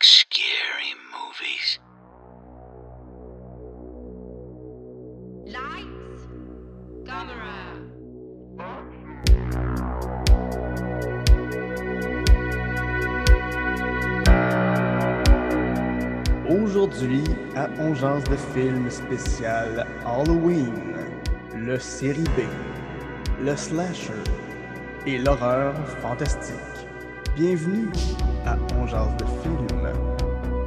like scary movies? Lights, camera. Aujourd'hui, à Ongeance de film spécial Halloween, le série B, le slasher et l'horreur fantastique. Bienvenue à Ongeance de film,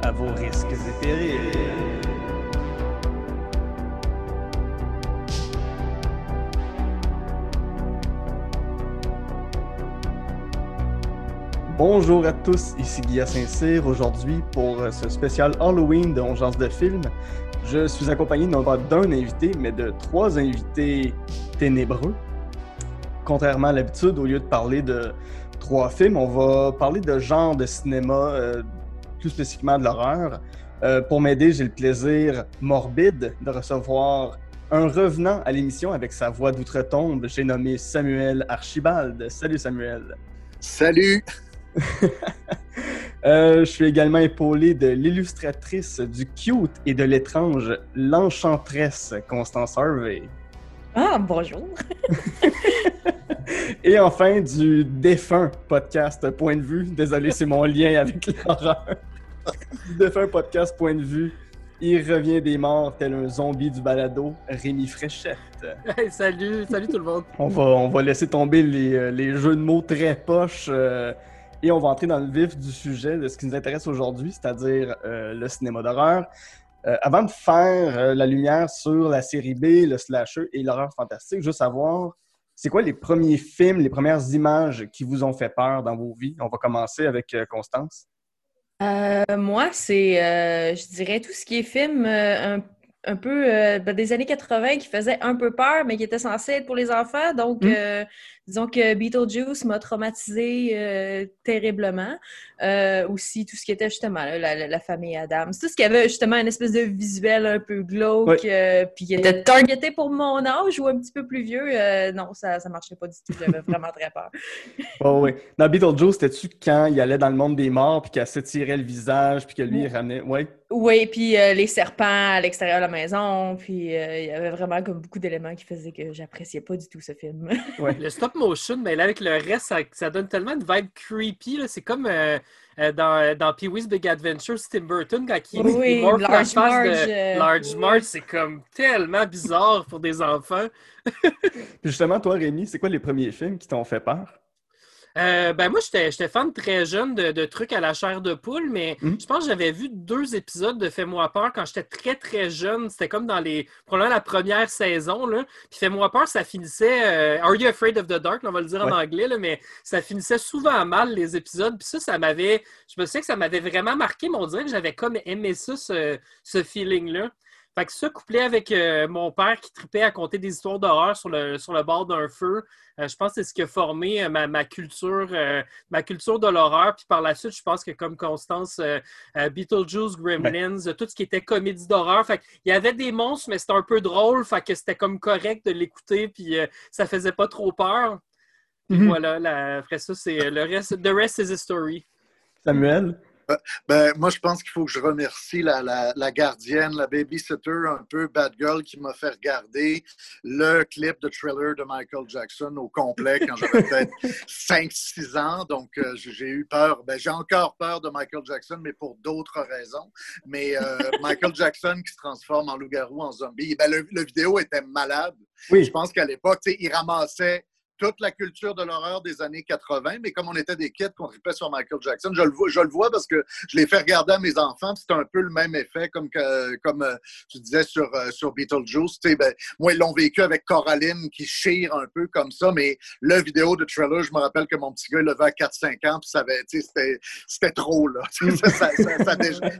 à vos risques et périls. Bonjour à tous, ici Guillaume Saint-Cyr. Aujourd'hui, pour euh, ce spécial Halloween de Ongeance de film, je suis accompagné non pas d'un invité, mais de trois invités ténébreux. Contrairement à l'habitude, au lieu de parler de trois films, on va parler de genre de cinéma, euh, plus spécifiquement de l'horreur. Euh, pour m'aider, j'ai le plaisir morbide de recevoir un revenant à l'émission avec sa voix d'outre-tombe. J'ai nommé Samuel Archibald. Salut Samuel. Salut! Euh, je suis également épaulé de l'illustratrice du cute et de l'étrange, l'enchantresse Constance Harvey. Ah, bonjour. Et enfin, du défunt podcast Point de vue. Désolé, c'est mon lien avec l'horreur. Du défunt podcast Point de vue. Il revient des morts tel un zombie du balado, Rémi Fréchette. Hey, salut, salut tout le monde. On va, on va laisser tomber les, euh, les jeux de mots très poches euh, et on va entrer dans le vif du sujet de ce qui nous intéresse aujourd'hui, c'est-à-dire euh, le cinéma d'horreur. Euh, avant de faire euh, la lumière sur la série B, le slasher et l'horreur fantastique, je veux savoir, c'est quoi les premiers films, les premières images qui vous ont fait peur dans vos vies? On va commencer avec euh, Constance. Moi, c'est, je dirais, tout ce qui est film un, un peu ben, des années 80 qui faisait un peu peur, mais qui était censé être pour les enfants. Donc, Mm. Disons que Beetlejuice m'a traumatisé euh, terriblement. Euh, aussi, tout ce qui était justement là, la, famille Adams. Tout ce qui avait justement une espèce de visuel un peu glauque, Oui. euh, puis qui était targeté pour mon âge ou un petit peu plus vieux. euh, non, ça ne marchait pas du tout. J'avais vraiment très peur. Oh, oui. Dans Beetlejuice, c'était-tu quand il allait dans le monde des morts puis qu'elle s'étirait le visage puis que lui, il ramenait. Oui. Oui, puis euh, les serpents à l'extérieur de la maison, puis euh, il y avait vraiment comme beaucoup d'éléments qui faisaient que j'appréciais pas du tout ce film. Le stop motion, mais là, avec le reste, ça, ça donne tellement une vibe creepy. C'est comme euh, euh, dans, dans Pee-wee's Big Adventure, Tim Burton, quand il, Oui, il morphe la Large face Marge, de euh, Large oui. Marge. C'est comme tellement bizarre pour des enfants. Justement, toi, Rémi, c'est quoi les premiers films qui t'ont fait peur? Euh, ben moi, j'étais j'étais fan très jeune de, de trucs à la chair de poule, mais Mhm. je pense que j'avais vu deux épisodes de Fais-moi peur quand j'étais très très jeune. C'était comme dans les probablement la première saison. Là. Puis Fais-moi peur, ça finissait euh, Are You Afraid of the Dark? On va le dire en anglais, là, mais ça finissait souvent mal les épisodes. Puis ça, ça m'avait. Je me souviens que ça m'avait vraiment marqué, mais on dirait que j'avais comme aimé ça, ce, ce feeling-là. Fait que ça, couplé avec euh, mon père qui tripait à conter des histoires d'horreur sur le, sur le bord d'un feu, euh, je pense que c'est ce qui a formé euh, ma, ma culture, ma culture de l'horreur. Puis par la suite, je pense que comme Constance, Beetlejuice, Gremlins, tout ce qui était comédie d'horreur. Fait il y avait des monstres, mais c'était un peu drôle. Fait que c'était comme correct de l'écouter. Puis ça faisait pas trop peur. Puis Mhm. voilà, la- après ça, c'est le reste. The rest is history. Samuel? Ben, moi, je pense qu'il faut que je remercie la, la, la gardienne, la babysitter, un peu bad girl, qui m'a fait regarder le clip de thriller de Michael Jackson au complet quand j'avais peut-être 5-6 ans. Donc, euh, j'ai eu peur. Ben, j'ai encore peur de Michael Jackson, mais pour d'autres raisons. Mais euh, Michael Jackson qui se transforme en loup-garou, en zombie, ben, le, le vidéo était malade. Je pense qu'à l'époque, il ramassait toute la culture de l'horreur des années 80, mais comme on était des kids qu'on tripait sur Michael Jackson, je le vois, je le vois parce que je l'ai fait regarder à mes enfants, c'est un peu le même effet comme, que, comme euh, tu disais sur, euh, sur Beetlejuice. Ben, moi, ils l'ont vécu avec Coraline qui chire un peu comme ça, mais le vidéo de Trailer, je me rappelle que mon petit gars, il l'avait à 4-5 ans, puis ça avait, c'était, trop, là. Ça,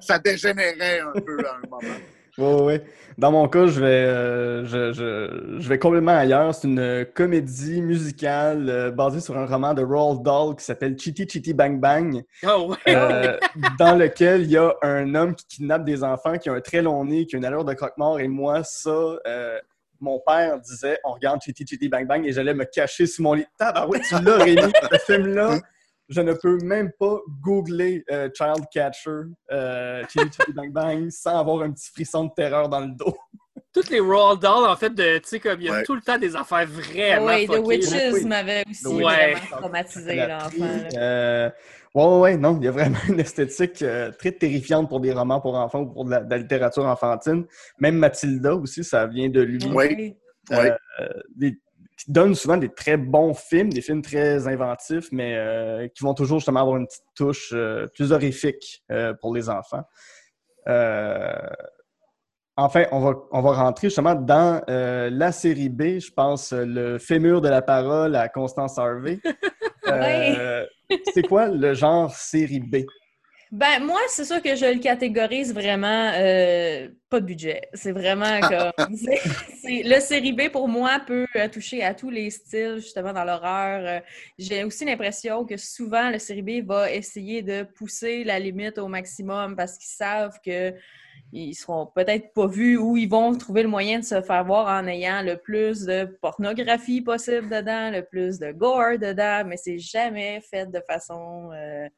ça dégénérait un peu à un moment. Oui, oui. Dans mon cas, je vais, euh, je, je- je vais complètement ailleurs. C'est une comédie musicale euh, basée sur un roman de Roald Dahl qui s'appelle Chitty Chitty Bang Bang, Oh, ouais. euh, dans lequel il y a un homme qui kidnappe des enfants, qui a un très long nez, qui a une allure de croque-mort. Et moi, ça, euh, mon père disait on regarde Chitty Chitty Bang Bang et j'allais me cacher sous mon lit. Tabarouette, tu l'as, Rémi, ce film-là. Je ne peux même pas googler euh, Child Catcher, euh, Chili Chili Bang Bang, sans avoir un petit frisson de terreur dans le dos. Toutes les Roald Dahl, en fait, de, tu sais, comme il y a Ouais. tout le temps des affaires vraiment Oui, The. Witches m'avait aussi Ouais. vraiment traumatisé là. euh, ouais, ouais, ouais, non, il y a vraiment une esthétique euh, très terrifiante pour des romans pour enfants ou pour de la, de la littérature enfantine. Même Mathilda aussi, ça vient de lui. Oui. Euh, Ouais. des- qui donnent souvent des très bons films, des films très inventifs, mais euh, qui vont toujours justement avoir une petite touche euh, plus horrifique euh, pour les enfants. Enfin, on va, on va rentrer justement dans la série B, je pense, le fémur de la parole à Constance Harvey. C'est quoi le genre série B? Ben, moi, c'est sûr que je le catégorise vraiment euh, pas de budget. C'est vraiment comme. c'est- c'est- le série B, pour moi, peut euh, toucher à tous les styles, justement, dans l'horreur. Euh, J'ai aussi l'impression que souvent, le série B va essayer de pousser la limite au maximum parce qu'ils savent que ils seront peut-être pas vus ou ils vont trouver le moyen de se faire voir en ayant le plus de pornographie possible dedans, le plus de gore dedans, mais c'est jamais fait de façon. euh,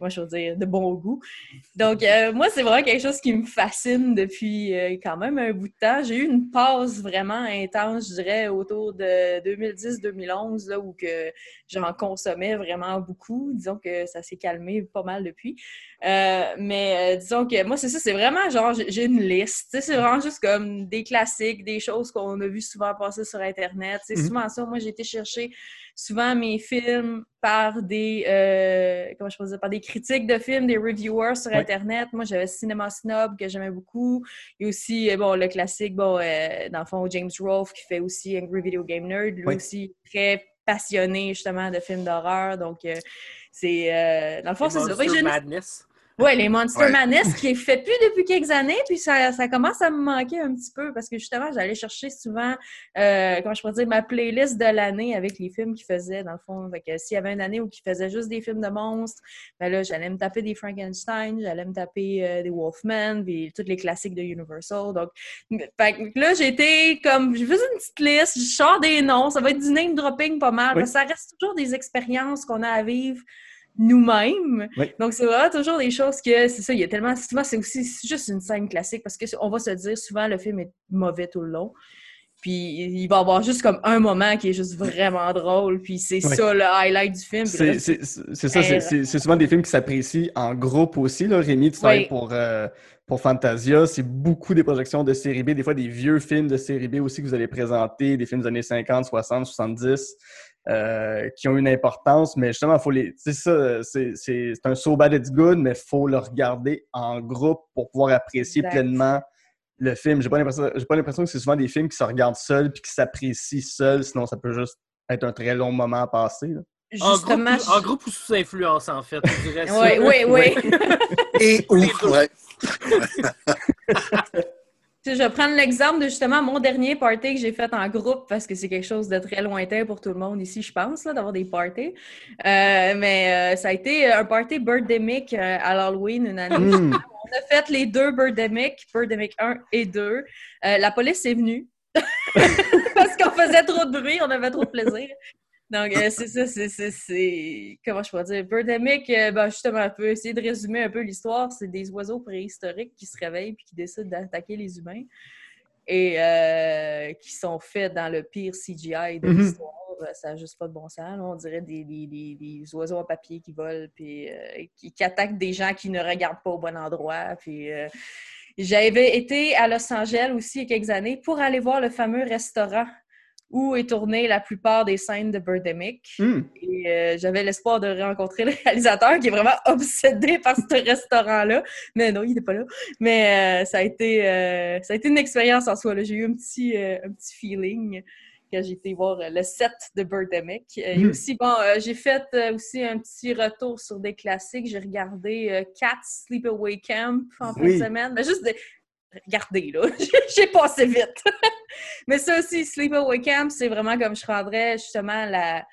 moi, je veux dire, de bon goût. Donc, euh, moi, c'est vraiment quelque chose qui me fascine depuis euh, quand même un bout de temps. J'ai eu une pause vraiment intense, je dirais, autour de 2010-2011, là, où que j'en consommais vraiment beaucoup. Disons que ça s'est calmé pas mal depuis. Euh, mais euh, disons que moi, c'est ça, c'est vraiment genre, j'ai une liste. C'est vraiment juste comme des classiques, des choses qu'on a vu souvent passer sur Internet. C'est Mhm. souvent ça. Moi, j'ai été chercher souvent mes films par des euh, comment je peux dire, par des critiques de films, des reviewers sur Ouais. Internet. Moi, j'avais Cinema Snob que j'aimais beaucoup. Il y a aussi bon, le classique, bon, dans le fond, James Rolfe qui fait aussi Angry Video Game Nerd, lui aussi très passionné justement de films d'horreur. Donc, euh, c'est euh, dans le fond, c'est ça. Madness. Ouais, les Monster Ouais. Madness qui est fait plus depuis quelques années, puis ça, ça commence à me manquer un petit peu parce que justement, j'allais chercher souvent, euh, comment je pourrais dire, ma playlist de l'année avec les films qu'ils faisaient, dans le fond. Fait que s'il y avait une année où ils faisaient juste des films de monstres, ben là, j'allais me taper des Frankenstein, j'allais me taper euh, des Wolfman, puis tous les classiques de Universal. Donc, fait que là, j'étais comme, je faisais une petite liste, je sors des noms, ça va être du name dropping pas mal, Oui. parce que ça reste toujours des expériences qu'on a à vivre nous-mêmes. Oui. Donc, c'est vraiment toujours des choses que, c'est ça, il y a tellement, souvent, c'est aussi juste une scène classique parce qu'on va se dire, souvent, le film est mauvais tout le long. Puis, il va y avoir juste comme un moment qui est juste vraiment drôle, puis c'est Oui. ça le highlight du film. C'est ça, c'est- souvent des films qui s'apprécient en groupe aussi. Là. Rémi, tu travailles pour, euh, pour Fantasia. C'est beaucoup des projections de série B, des fois des vieux films de série B aussi que vous allez présenter, des films des années 50, 60, 70, euh, qui ont une importance. Mais justement, faut les. C'est ça, c'est c'est- c'est un so bad it's good, mais il faut le regarder en groupe pour pouvoir apprécier Exact. pleinement le film. J'ai pas l'impression j'ai pas l'impression que c'est souvent des films qui se regardent seuls puis qui s'apprécient seuls, sinon ça peut juste être un très long moment à passer. là. En groupe, Justement, ou- en groupe ou sous influence, en fait. Je dirais. Oui, oui, oui. Et ouais. Je vais prendre l'exemple de justement mon dernier party que j'ai fait en groupe parce que c'est quelque chose de très lointain pour tout le monde ici, je pense, d'avoir des parties. Euh, mais euh, ça a été un party Birdemic euh, à l'Halloween une année. Hmm. On a fait les deux Birdemic, Birdemic 1 et 2. Euh, la police est venue parce qu'on faisait trop de bruit, on avait trop de plaisir. Donc, euh, c'est ça, c'est, c'est, c'est- Comment je pourrais dire? Birdemic, euh, ben, justement, un peu essayer de résumer un peu l'histoire. C'est des oiseaux préhistoriques qui se réveillent puis qui décident d'attaquer les humains et euh, qui sont faits dans le pire CGI de Mhm. l'histoire. Ça n'a juste pas de bon sens. là. On dirait des, des- des- des oiseaux en papier qui volent puis euh, qui, qui attaquent des gens qui ne regardent pas au bon endroit. Puis, euh, j'avais été à Los Angeles aussi il y a quelques années pour aller voir le fameux restaurant où est tournée la plupart des scènes de Birdemic. Hmm. Et euh, j'avais l'espoir de rencontrer le réalisateur qui est vraiment obsédé par ce restaurant-là. Mais non, il n'est pas là. Mais euh, ça, a été, euh, ça a été une expérience en soi. J'ai eu un petit, un petit feeling quand j'ai été voir le set de Birdemic. Et Mhm. aussi, bon, j'ai fait aussi un petit retour sur des classiques. J'ai regardé Cat Sleepaway Camp en fin Oui. de semaine. Mais juste de... Regardez, là. j'ai passé vite. Mais ça aussi, Sleepaway Camp, c'est vraiment comme je rendrais justement la...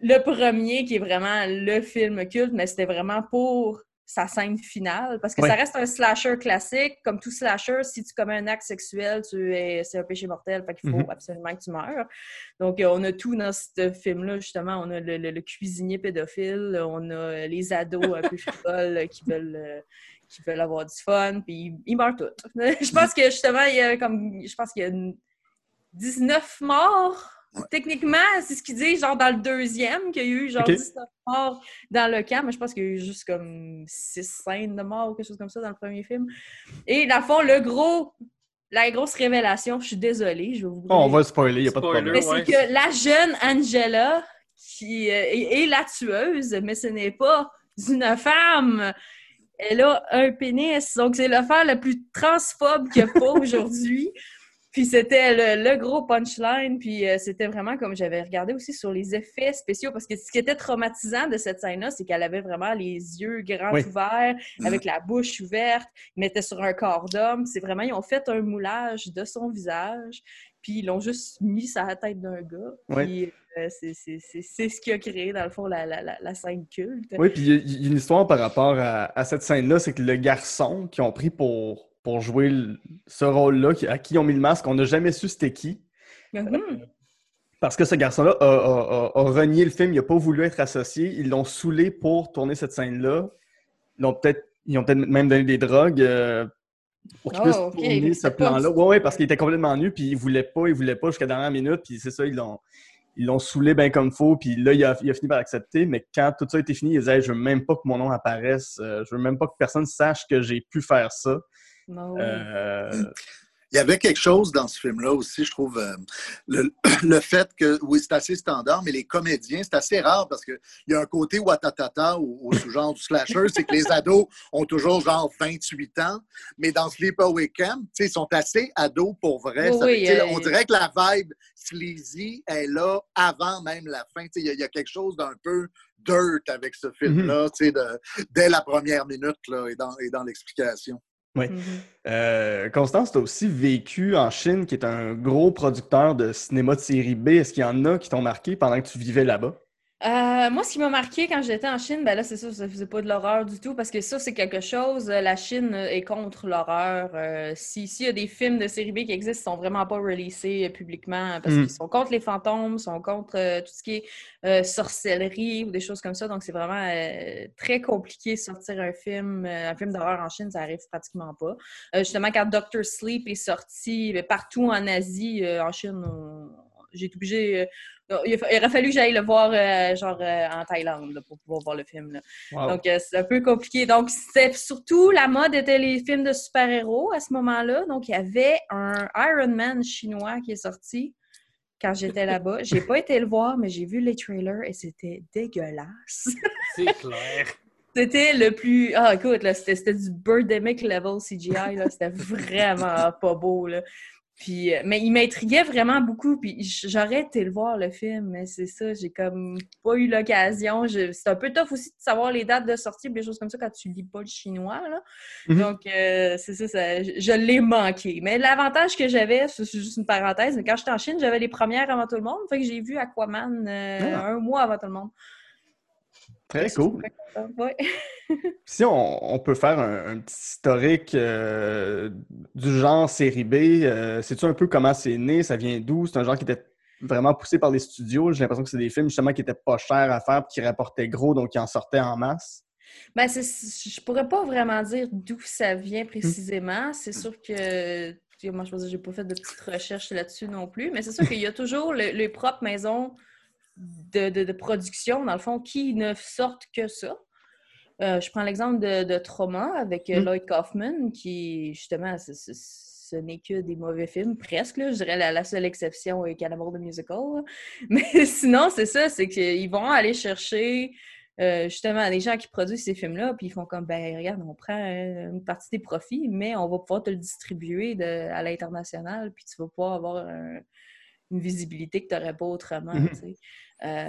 le premier qui est vraiment le film culte, mais c'était vraiment pour sa scène finale. Parce que ça reste un slasher classique. Comme tout slasher, si tu commets un acte sexuel, tu es, c'est un péché mortel. Fait qu'il faut Mhm. absolument que tu meurs. Donc, euh, on a tout dans ce film-là, justement. On a le, le- le cuisinier pédophile, on a les ados un peu frivoles qui veulent. Euh, qui veulent avoir du fun, puis ils, meurent tous. je pense que justement, il y a comme je pense qu'il y a une- 19 morts. Techniquement, c'est ce qu'ils disent, genre dans le deuxième, qu'il y a eu genre Ok. 19 morts dans le camp, mais je pense qu'il y a eu juste comme 6 scènes de morts ou quelque chose comme ça dans le premier film. Et dans le fond, le gros, la grosse révélation, je suis désolée, je vais vous Oh, on va le spoiler, il n'y a pas de Spoiler. problème. Mais Ouais. c'est que la jeune Angela qui euh, est, est la tueuse, mais ce n'est pas une femme. Elle a un pénis. Donc, c'est l'affaire la plus transphobe qu'il n'y a pas aujourd'hui. Puis c'était le, le gros punchline. Puis euh, c'était vraiment comme j'avais regardé aussi sur les effets spéciaux. Parce que ce qui était traumatisant de cette scène-là, c'est qu'elle avait vraiment les yeux grands Oui. ouverts, avec la bouche ouverte. Ils mettaient sur un corps d'homme. C'est vraiment, ils ont fait un moulage de son visage. Puis ils l'ont juste mis sur la tête d'un gars. Puis c'est- c'est ce qui a créé, dans le fond, la, la, la, la scène culte. Oui, puis il y a- une histoire par rapport à, à cette scène-là, c'est que le garçon qu'ils ont pris pour, pour jouer le- ce rôle-là, qui- à qui ils ont mis le masque, on n'a jamais su c'était qui. Mhm. Parce que ce garçon-là a, a- a- a renié le film, il n'a pas voulu être associé. Ils l'ont saoulé pour tourner cette scène-là. Ils ont peut-être peut-être même donné des drogues euh, pour qu'il Oh, puisse ok. tourner ce plan-là. Oui, oui, parce qu'il était complètement nu, puis il voulait pas, il voulait pas jusqu'à la dernière minute, puis c'est ça, ils l'ont. Ils l'ont saoulé bien comme faut, puis là, il a, il a fini par accepter, mais quand tout ça a été fini, il disait Je veux même pas que mon nom apparaisse, euh, je veux même pas que personne sache que j'ai pu faire ça. Ah oui. Euh, Il y avait quelque chose dans ce film-là aussi, je trouve. euh, le, le fait que, oui, c'est assez standard, mais les comédiens, c'est assez rare parce qu'il y a un côté watatata au, au sous-genre du slasher, c'est que les ados ont toujours genre 28 ans, mais dans Sleepaway Camp, tu sais, ils sont assez ados pour vrai. Oui, Ça fait euh, on dirait que la vibe sleazy est là avant même la fin. Tu sais, Il y, a- il y a quelque chose d'un peu dirt avec ce film-là, tu sais, de- dès la première minute là, et dans, et dans l'explication. Oui. Mhm. Euh, Constance, tu as aussi vécu en Chine, qui est un gros producteur de cinéma de série B. Est-ce qu'il y en a qui t'ont marqué pendant que tu vivais là-bas? Euh, moi, ce qui m'a marqué quand j'étais en Chine, ben là, c'est ça, ça faisait pas de l'horreur du tout, parce que ça, c'est quelque chose. euh, La Chine euh, est contre l'horreur. Euh, si, s'il y a des films de série B qui existent, ils sont vraiment pas releasés publiquement, parce Mm. qu'ils sont contre les fantômes, sont contre euh, tout ce qui est sorcellerie ou des choses comme ça. Donc, c'est vraiment très compliqué de sortir un film, un film d'horreur en Chine, ça arrive pratiquement pas. Justement, quand Doctor Sleep est sorti ben, partout en Asie, en Chine, on- j'ai été obligée. Il, aurait fallu que j'aille le voir euh, genre euh, en Thaïlande là, pour pouvoir voir le film. là. Wow. Donc, euh, c'est un peu compliqué. Donc, c'était surtout la mode était les films de super-héros à ce moment-là. Donc, il y avait un Iron Man chinois qui est sorti quand j'étais là-bas. J'ai pas été le voir, mais j'ai vu les trailers et c'était dégueulasse. C'est clair. C'était le plus. Ah, écoute, là, c'était du Birdemic level CGI. C'était vraiment pas beau. Là. Puis, euh, mais il m'intriguait vraiment beaucoup. Puis j'aurais été le voir, le film, mais c'est ça, j'ai comme pas eu l'occasion. C'est un peu tough aussi de savoir les dates de sortie, des choses comme ça quand tu lis pas le chinois. Là. Mhm. Donc, euh, c'est ça, ça, je, je l'ai manqué. Mais l'avantage que j'avais, c'est c'est juste une parenthèse, mais quand j'étais en Chine, j'avais les premières avant tout le monde. Fait que j'ai vu Aquaman euh, Ah. un mois avant tout le monde. Très cool. Ouais. Si on, on peut faire un, un petit historique euh, du genre série B, euh, sais-tu un peu comment c'est né? Ça vient d'où? C'est un genre qui était vraiment poussé par les studios. J'ai l'impression que c'est des films justement qui étaient pas chers à faire qui rapportaient gros, donc qui en sortaient en masse. Ben, c'est- je pourrais pas vraiment dire d'où ça vient Mmh. précisément. C'est sûr que, moi, je j'ai pas fait de petites recherches là-dessus non plus, mais c'est sûr qu'il y a toujours le- les propres maisons de, de- de production, dans le fond, qui ne sortent que ça. Euh, je prends l'exemple de, de Trauma avec euh, Mm. Lloyd Kaufman, qui, justement, ce n'est que des mauvais films, presque. là. Je dirais la, la seule exception est Cannibal the Musical. là. Mais sinon, c'est ça, c'est qu'ils vont aller chercher euh, justement des gens qui produisent ces films-là, puis ils font comme, ben regarde, on prend une partie des profits, mais on va pouvoir te le distribuer de- à l'international, puis tu vas pouvoir avoir un- une visibilité que tu n'aurais pas autrement. Mhm. sais. Euh,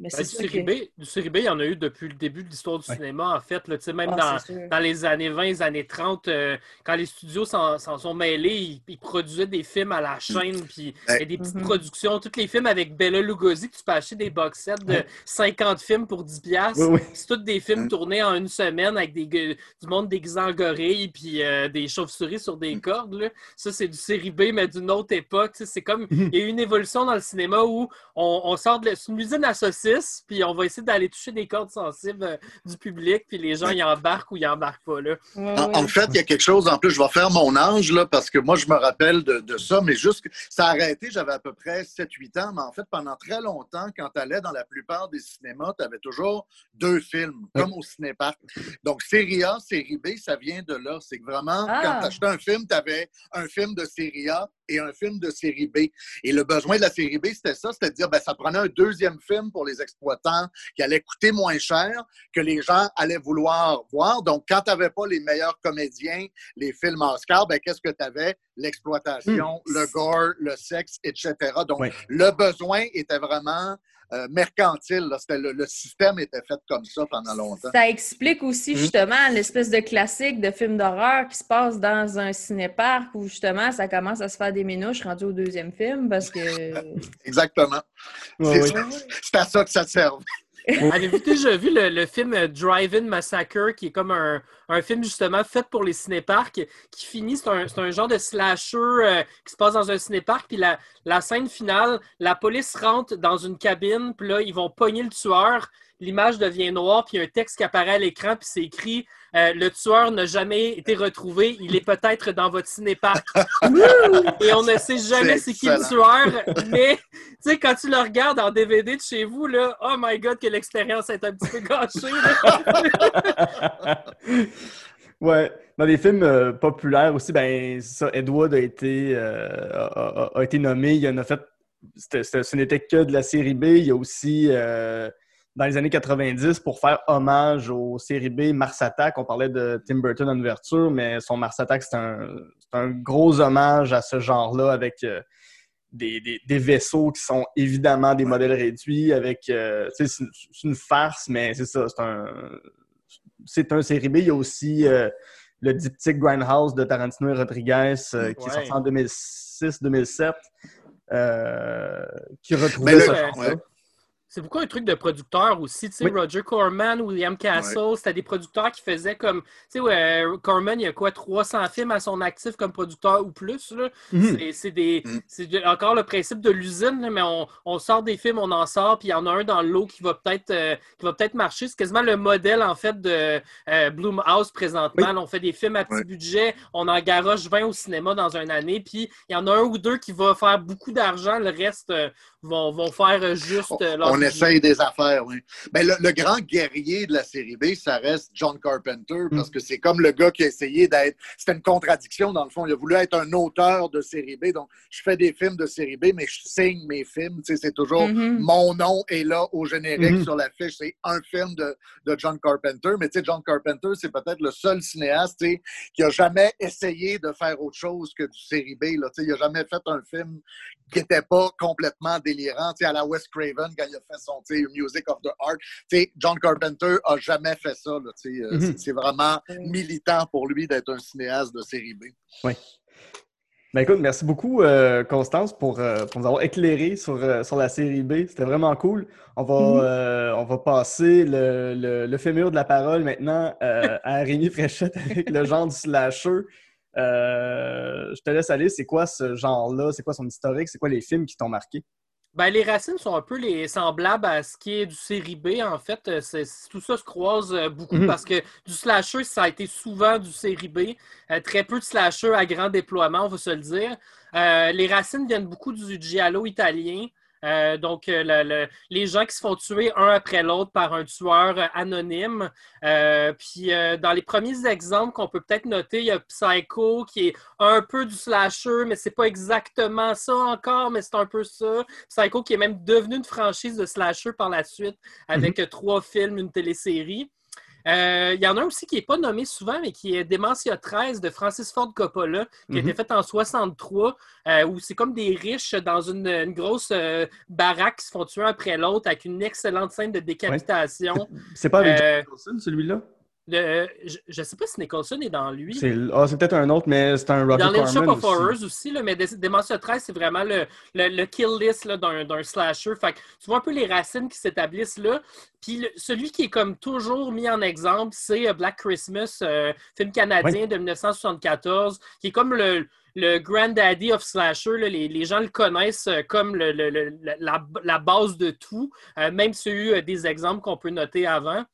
mais Ben, c'est du, série que... B, du série B, il y en a eu depuis le début de l'histoire du Ouais. cinéma, en fait. Là, Tu sais, même Ah, dans, dans les années 20, les années 30, euh, quand les studios s'en sont mêlés, ils, ils produisaient des films à la chaîne, puis il y a des petites Mhm. productions. Tous les films avec Bella Lugosi, que tu peux acheter des box sets de Ouais. 50 films pour 10$. piastres. Oui, oui. C'est tous des films tournés en une semaine avec des, du monde déguisé en gorille, puis euh, des chauves-souris sur des cordes. là. Ça, c'est du série B, mais d'une autre époque. C'est comme, Mhm. il y a eu une évolution dans le cinéma où on, on sort de c'est une usine à saucisses, puis on va essayer d'aller toucher des cordes sensibles euh, du public, puis les gens, ils embarquent ou ils embarquent pas. Là. Ouais, En, ouais. en fait, il y a quelque chose, en plus, je vais faire mon âge, là, parce que moi, je me rappelle de, de ça, mais juste, que ça a arrêté, j'avais à peu près 7-8 ans, mais en fait, pendant très longtemps, quand tu allais dans la plupart des cinémas, tu avais toujours deux films, comme au cinéparc. Donc, série A, série B, ça vient de là. C'est que vraiment, Ah. quand tu achetais un film, tu avais un film de série A et un film de série B. Et le besoin de la série B, c'était ça, c'était de dire, ben, ça prenait un deuxième film pour les exploitants qui allait coûter moins cher, que les gens allaient vouloir voir. Donc, quand tu n'avais pas les meilleurs comédiens, les films Oscar, ben, qu'est-ce que tu avais? L'exploitation, le gore, le sexe, etc. Donc, le besoin était vraiment euh, mercantile. là. C'était Le, le système était fait comme ça pendant longtemps. Ça explique aussi Mhm. justement l'espèce de classique de film d'horreur qui se passe dans un cinéparc où justement ça commence à se faire des minouches rendu au deuxième film parce que. Exactement. Ouais, C'est- à ça que ça servait. Avez-vous déjà vu le, film euh, Drive-In Massacre, qui est comme un, un film justement fait pour les cinéparcs, qui finit, c'est un, genre de slasher euh, qui se passe dans un cinéparc, puis la, la scène finale, la police rentre dans une cabine, puis là, ils vont pogner le tueur, l'image devient noire, puis il y a un texte qui apparaît à l'écran, puis c'est écrit euh, Le tueur n'a jamais été retrouvé, il est peut-être dans votre cinéparc. Et on ne sait jamais c'est qui le tueur, mais tu sais, quand tu le regardes en DVD de chez vous, là, oh my god, que l'expérience est un petit peu gâchée. Ouais, dans les films euh, populaires aussi, ben c'est ça, Edward a été, euh, a, a- a été nommé. Il en a fait. ce n'était que de la série B. Il y a aussi, euh, dans les années 90, pour faire hommage aux séries B, Mars Attack. On parlait de Tim Burton en ouverture, mais son Mars Attack, c'est un, gros hommage à ce genre-là avec. euh, des, des- des vaisseaux qui sont évidemment des modèles réduits avec euh, c'est une, farce mais c'est ça c'est un c'est un série B il y a aussi euh, le diptyque Grindhouse de Tarantino et Rodriguez euh, qui Ouais. est sorti en 2006-2007 euh, qui retrouvait Mais le- ce ouais. C'est beaucoup un truc de producteur aussi. Tu sais, Oui. Roger Corman, William Castle, c'était des producteurs qui faisaient comme. Tu sais, ouais, Corman, il y a quoi, 300 films à son actif comme producteur ou plus. là. Mhm. C'est- des. Mm. C'est de- encore le principe de l'usine, mais on, on sort des films, on en sort, puis il y en a un dans le lot qui va peut-être euh, qui va peut-être marcher. C'est quasiment le modèle en fait de euh, Blumhouse présentement. Oui. Là, on fait des films à petit Ouais. budget, on en garoche 20 au cinéma dans une année, puis il y en a un ou deux qui va faire beaucoup d'argent, le reste euh, vont, vont faire euh, juste euh, leur On budget. essaye des affaires, oui. Ben, le, le grand guerrier de la série B, ça reste John Carpenter, parce que c'est comme le gars qui a essayé d'être. C'était une contradiction, dans le fond. Il a voulu être un auteur de série B. Donc, je fais des films de série B, mais je signe mes films. Tu sais, c'est toujours Mhm. mon nom est là au générique Mhm. sur l'affiche. C'est un film de, de John Carpenter. Mais tu sais, John Carpenter, c'est peut-être le seul cinéaste tu sais, qui a jamais essayé de faire autre chose que du série B. Là. Tu sais, Il a jamais fait un film qui n'était pas complètement délirant. À la Wes Craven, quand il a fait son Music of the Heart, John Carpenter a jamais fait ça. Euh, Mhm. c'est- vraiment Oui. militant pour lui d'être un cinéaste de série B. Ben écoute, merci beaucoup, euh, Constance, pour, euh, pour nous avoir éclairé sur, euh, sur la série B. C'était vraiment cool. On va, Mhm. euh, on va passer le, le, le fémur de la parole maintenant euh, à Rémi Fréchette avec le genre du slasher. Euh, je te laisse aller. C'est quoi ce genre-là? C'est quoi son historique? C'est quoi les films qui t'ont marqué? Ben, les racines sont un peu les semblables à ce qui est du série B, en fait. Euh, tout ça se croise euh, beaucoup Mhm. parce que du slasher, ça a été souvent du série B. Euh, très peu de slasher à grand déploiement, on va se le dire. Euh, les racines viennent beaucoup du giallo italien. Euh, donc, euh, le- le- les gens qui se font tuer un après l'autre par un tueur euh, anonyme. Euh, puis, euh, dans les premiers exemples qu'on peut peut-être noter, il y a Psycho qui est un peu du slasher, mais c'est pas exactement ça encore, mais c'est un peu ça. Psycho qui est même devenu une franchise de slasher par la suite avec euh, trois films, une télésérie. Euh, Il y en a un aussi qui n'est pas nommé souvent, mais qui est Dementia 13 de Francis Ford Coppola, qui a été Mhm. fait en 63, euh, où c'est comme des riches dans une, une grosse euh, baraque qui se font tuer un après l'autre avec une excellente scène de décapitation. C'est pas avec Jack Nicholson, celui-là? Le- je ne sais pas si Nicholson est dans lui. C'est ah, c'est peut-être un autre, mais c'est un Roger Dans les Shop of. Horrors aussi, là, mais Dementia 13, c'est vraiment le, le, le kill list d'un, slasher. Fait que tu vois un peu les racines qui s'établissent là. Puis le- celui qui est comme toujours mis en exemple, c'est euh, Black Christmas, euh, film canadien de 1974, qui est comme le, le granddaddy of slasher. là. Les, les gens le connaissent euh, comme le, le- le- la, la base de tout, euh, même s'il y a eu euh, des exemples qu'on peut noter avant.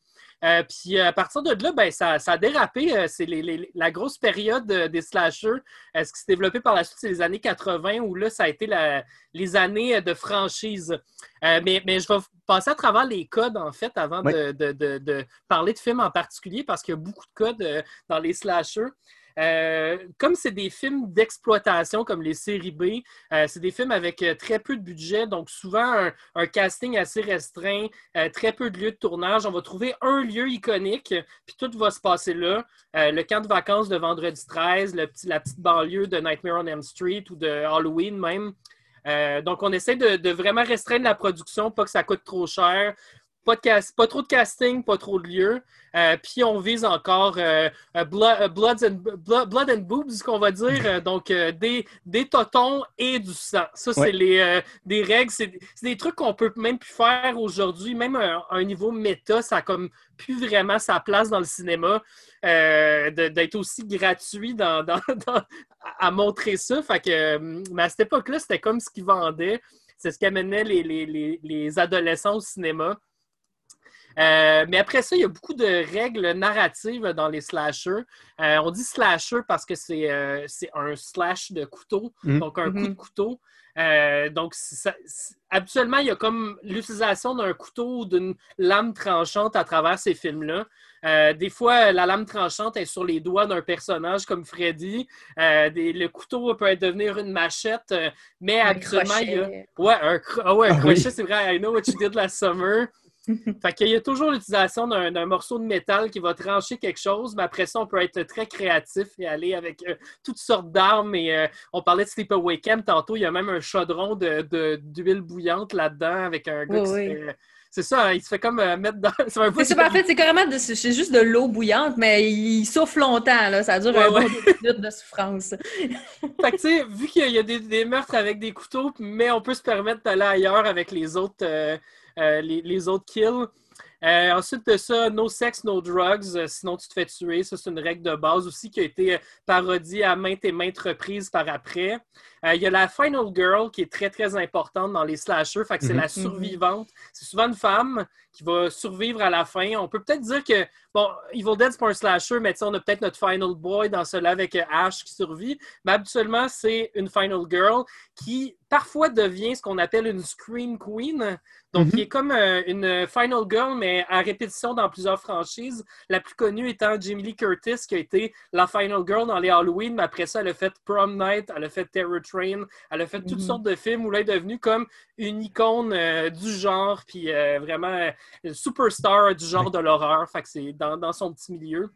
Euh, puis euh, à partir de là, ben, ça, ça a dérapé. Euh, c'est les- les- la grosse période des slashers. Ce qui s'est développé par la suite, c'est les années 80 où là, ça a été la- les années de franchise. Mais, mais je vais passer à travers les codes, en fait, avant Oui. de, de- de- de parler de films en particulier, parce qu'il y a beaucoup de codes dans les slashers. Euh, comme c'est des films d'exploitation comme les séries B, euh, c'est des films avec euh, très peu de budget, donc souvent un, casting assez restreint, très peu de lieux de tournage. On va trouver un lieu iconique, puis tout va se passer là. Le camp de vacances de Vendredi 13, le petit- la petite banlieue de Nightmare on Elm Street ou de Halloween même. Donc, on essaie de, de vraiment restreindre la production, pas que ça coûte trop cher. Pas, de cas- pas trop de casting, pas trop de lieux. Euh, puis on vise encore euh, euh, blood, and, blood, blood and boobs, qu'on va dire. Donc des, des totons et du sang. Ça, c'est Ouais. les, des règles. C'est des trucs qu'on peut même plus faire aujourd'hui. Même à un niveau méta, ça a comme plus vraiment sa place dans le cinéma. d'être aussi gratuit dans, dans- dans- à montrer ça. Fait que, mais à cette époque-là, c'était comme ce qu'ils vendaient. C'est ce qui amenait les, les- les- les adolescents au cinéma. Euh, mais après ça, il y a beaucoup de règles narratives dans les slashers. Euh, on dit slasher parce que c'est euh, c'est un slash de couteau, Mhm. donc un coup Mhm. de couteau. Euh, donc, ça- habituellement, il y a comme l'utilisation d'un couteau ou d'une lame tranchante à travers ces films-là. Euh, des fois, la lame tranchante est sur les doigts d'un personnage comme Freddy. Euh, des- le couteau peut devenir une machette, euh, mais Un habituellement, il y a. crochet. Ouais, un, cro- ah ouais, un Ah crochet, oui. c'est vrai. I know what you did last summer. fait qu'il y a toujours l'utilisation d'un morceau de métal qui va trancher quelque chose, mais après ça, on peut être très créatif et aller avec euh, toutes sortes d'armes. Et euh, on parlait de Sleepaway Camp tantôt, il y a même un chaudron de- de- d'huile bouillante là-dedans avec un gars Oui, qui oui. fait- C'est ça, hein, il se fait comme euh, mettre dans. C'est un peu C'est ça, en fait, c'est carrément de- c'est juste de l'eau bouillante, mais il souffle longtemps, là. Ça dure Ouais, un bon ouais. minutes de souffrance. Fait que, tu sais, vu qu'il y a des, des meurtres avec des couteaux, mais on peut se permettre d'aller ailleurs avec les autres, euh, euh, les, les autres kills. Euh, ensuite de ça, no sex, no drugs, euh, sinon tu te fais tuer. Ça, c'est une règle de base aussi qui a été euh, parodiée à maintes et maintes reprises par après. Euh, Il y a la Final Girl qui est très, très importante dans les slashers. Fait que c'est Mhm. la survivante. C'est souvent une femme qui va survivre à la fin. On peut peut-être dire que, bon, Evil Dead, c'est pas un slasher, mais on a peut-être notre Final Boy dans cela avec euh, Ash qui survit. Mais habituellement, c'est une Final Girl qui parfois devient ce qu'on appelle une Scream Queen. Donc, Mhm. qui est comme euh, une Final Girl, mais à répétition dans plusieurs franchises. La plus connue étant Jamie Lee Curtis, qui a été la Final Girl dans les Halloween, mais après ça, elle a fait Prom Night, elle a fait Terror Train, elle a fait toutes Mhm. sortes de films où elle est devenue comme une icône euh, du genre, puis euh, vraiment euh, superstar du genre de l'horreur. Fait que c'est dans, dans son petit milieu.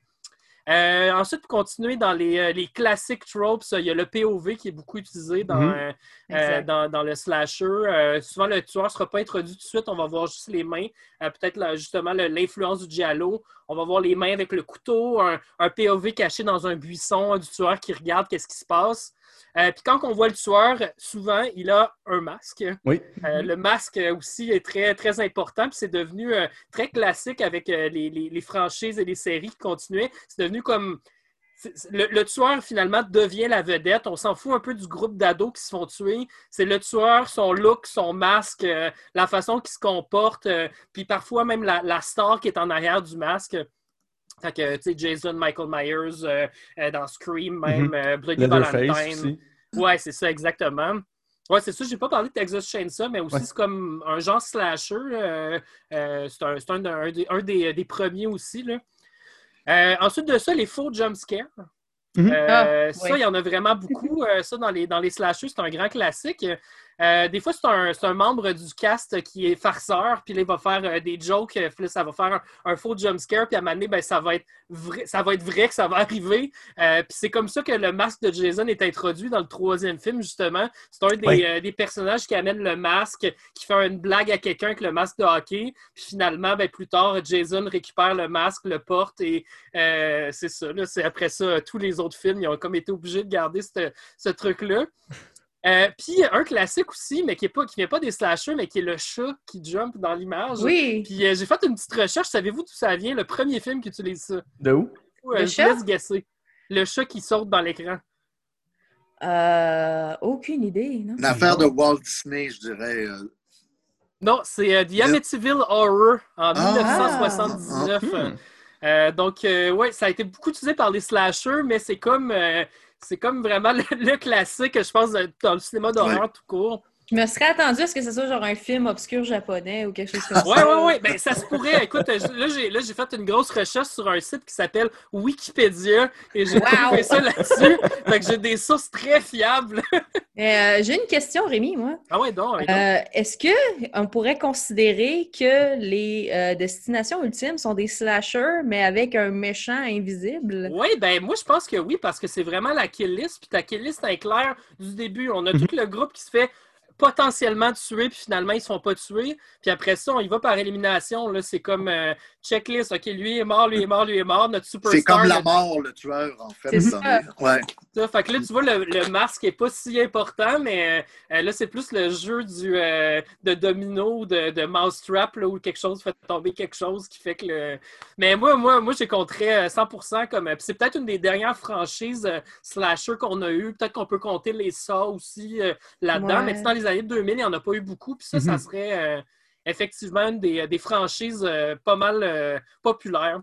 Euh, ensuite, pour continuer dans les, les classiques tropes, il y a le POV qui est beaucoup utilisé dans, Mhm. euh, dans, dans le slasher. Euh, souvent, le tueur ne sera pas introduit tout de suite. On va voir juste les mains. Peut-être justement l'influence du giallo. On va voir les mains avec le couteau, un, un POV caché dans un buisson du tueur qui regarde qu'est-ce qui se passe. Euh, Puis quand on voit le tueur, souvent, il a un masque. Oui. Euh, le masque aussi est très, très important. Puis c'est devenu euh, très classique avec les, les- les franchises et les séries qui continuaient. C'est devenu comme. Le, le tueur, finalement, devient la vedette. On s'en fout un peu du groupe d'ados qui se font tuer. C'est le tueur, son look, son masque, la façon qu'il se comporte, puis parfois même la, la star qui est en arrière du masque. Fait que, tu sais, Jason, Michael Myers, euh, euh, dans Scream, même, euh, Bloody Leatherface Valentine. aussi. Ouais, c'est ça, exactement. Ouais, c'est ça. J'ai pas parlé de Texas Chainsaw, mais aussi Ouais. c'est comme un genre slasher. euh, euh, c'est un, c'est un, un des, un des- des premiers aussi. Là. Euh, ensuite de ça, les faux jumpscares. Mhm. Euh, Ah, ça, ouais. il y en a vraiment beaucoup. Euh, ça, dans les, dans les slashers, c'est un grand classique. Euh, des fois, c'est un, membre du cast qui est farceur, puis là, il va faire euh, des jokes, euh, puis là, ça va faire un, un faux jump scare, puis à un moment donné, ben, ça, va être vrai, ça va être vrai que ça va arriver. Euh, puis c'est comme ça que le masque de Jason est introduit dans le troisième film, justement. C'est un des, Oui. des personnages qui amène le masque, qui fait une blague à quelqu'un avec le masque de hockey, puis finalement, ben, plus tard, Jason récupère le masque, le porte, et c'est ça. Là, c'est après ça, tous les autres films, ils ont comme été obligés de garder ce- ce truc-là. Euh, Puis un classique aussi, mais qui est pas qui vient pas des slashers, mais qui est le chat qui jump dans l'image. Oui. Puis euh, j'ai fait une petite recherche. Savez-vous d'où ça vient? Le premier film qui utilise ça? De où? Euh, Le je vous chat? laisse guesser. Le chat qui saute dans l'écran. Euh, aucune idée, non? Une affaire de Walt Disney, je dirais. euh. Non, c'est euh, The Amityville Horror en Ah! 1979. Hmm. Euh, donc, euh, ouais, ça a été beaucoup utilisé par les slashers, mais c'est comme, euh, c'est comme vraiment le, le classique, je pense, dans le cinéma d'horreur tout court. Je me serais attendue à ce que ce soit genre un film obscur japonais ou quelque chose comme ça. ouais, ouais. Ben, ça se pourrait. Écoute, là, j'ai, fait une grosse recherche sur un site qui s'appelle Wikipédia et j'ai Wow! trouvé ça là-dessus. fait que j'ai des sources très fiables. Euh, J'ai une question, Rémi, moi. ah ouais, donc. donc. Euh, Est-ce que on pourrait considérer que les euh, destinations ultimes sont des slashers, mais avec un méchant invisible? Oui, ben moi je pense que oui, parce que c'est vraiment la kill list. Puis ta kill list est claire du début. On a tout le groupe qui se fait potentiellement tuer, puis finalement ils ne sont pas tués. Puis après ça, on y va par élimination. Là, c'est comme euh, checklist. OK, lui est mort, lui est mort, lui est mort. Notre superstar. C'est comme la mort, le tueur, en fait. C'est ça. Ouais. ça. Fait que là, tu vois, le, le masque n'est pas si important, mais euh, là, c'est plus le jeu du, euh, de domino, de, de mousetrap, là, où quelque chose fait tomber quelque chose qui fait que le. Mais moi, moi, moi j'ai compté euh, 100% comme. puis c'est peut-être une des dernières franchises euh, slasher qu'on a eu. Peut-être qu'on peut compter les Saw aussi euh, là-dedans, Ouais. mais tu sais, dans les années 2000, il n'y en a pas eu beaucoup. Puis ça, ça Mhm. serait euh, effectivement une des, des franchises euh, pas mal euh, populaires.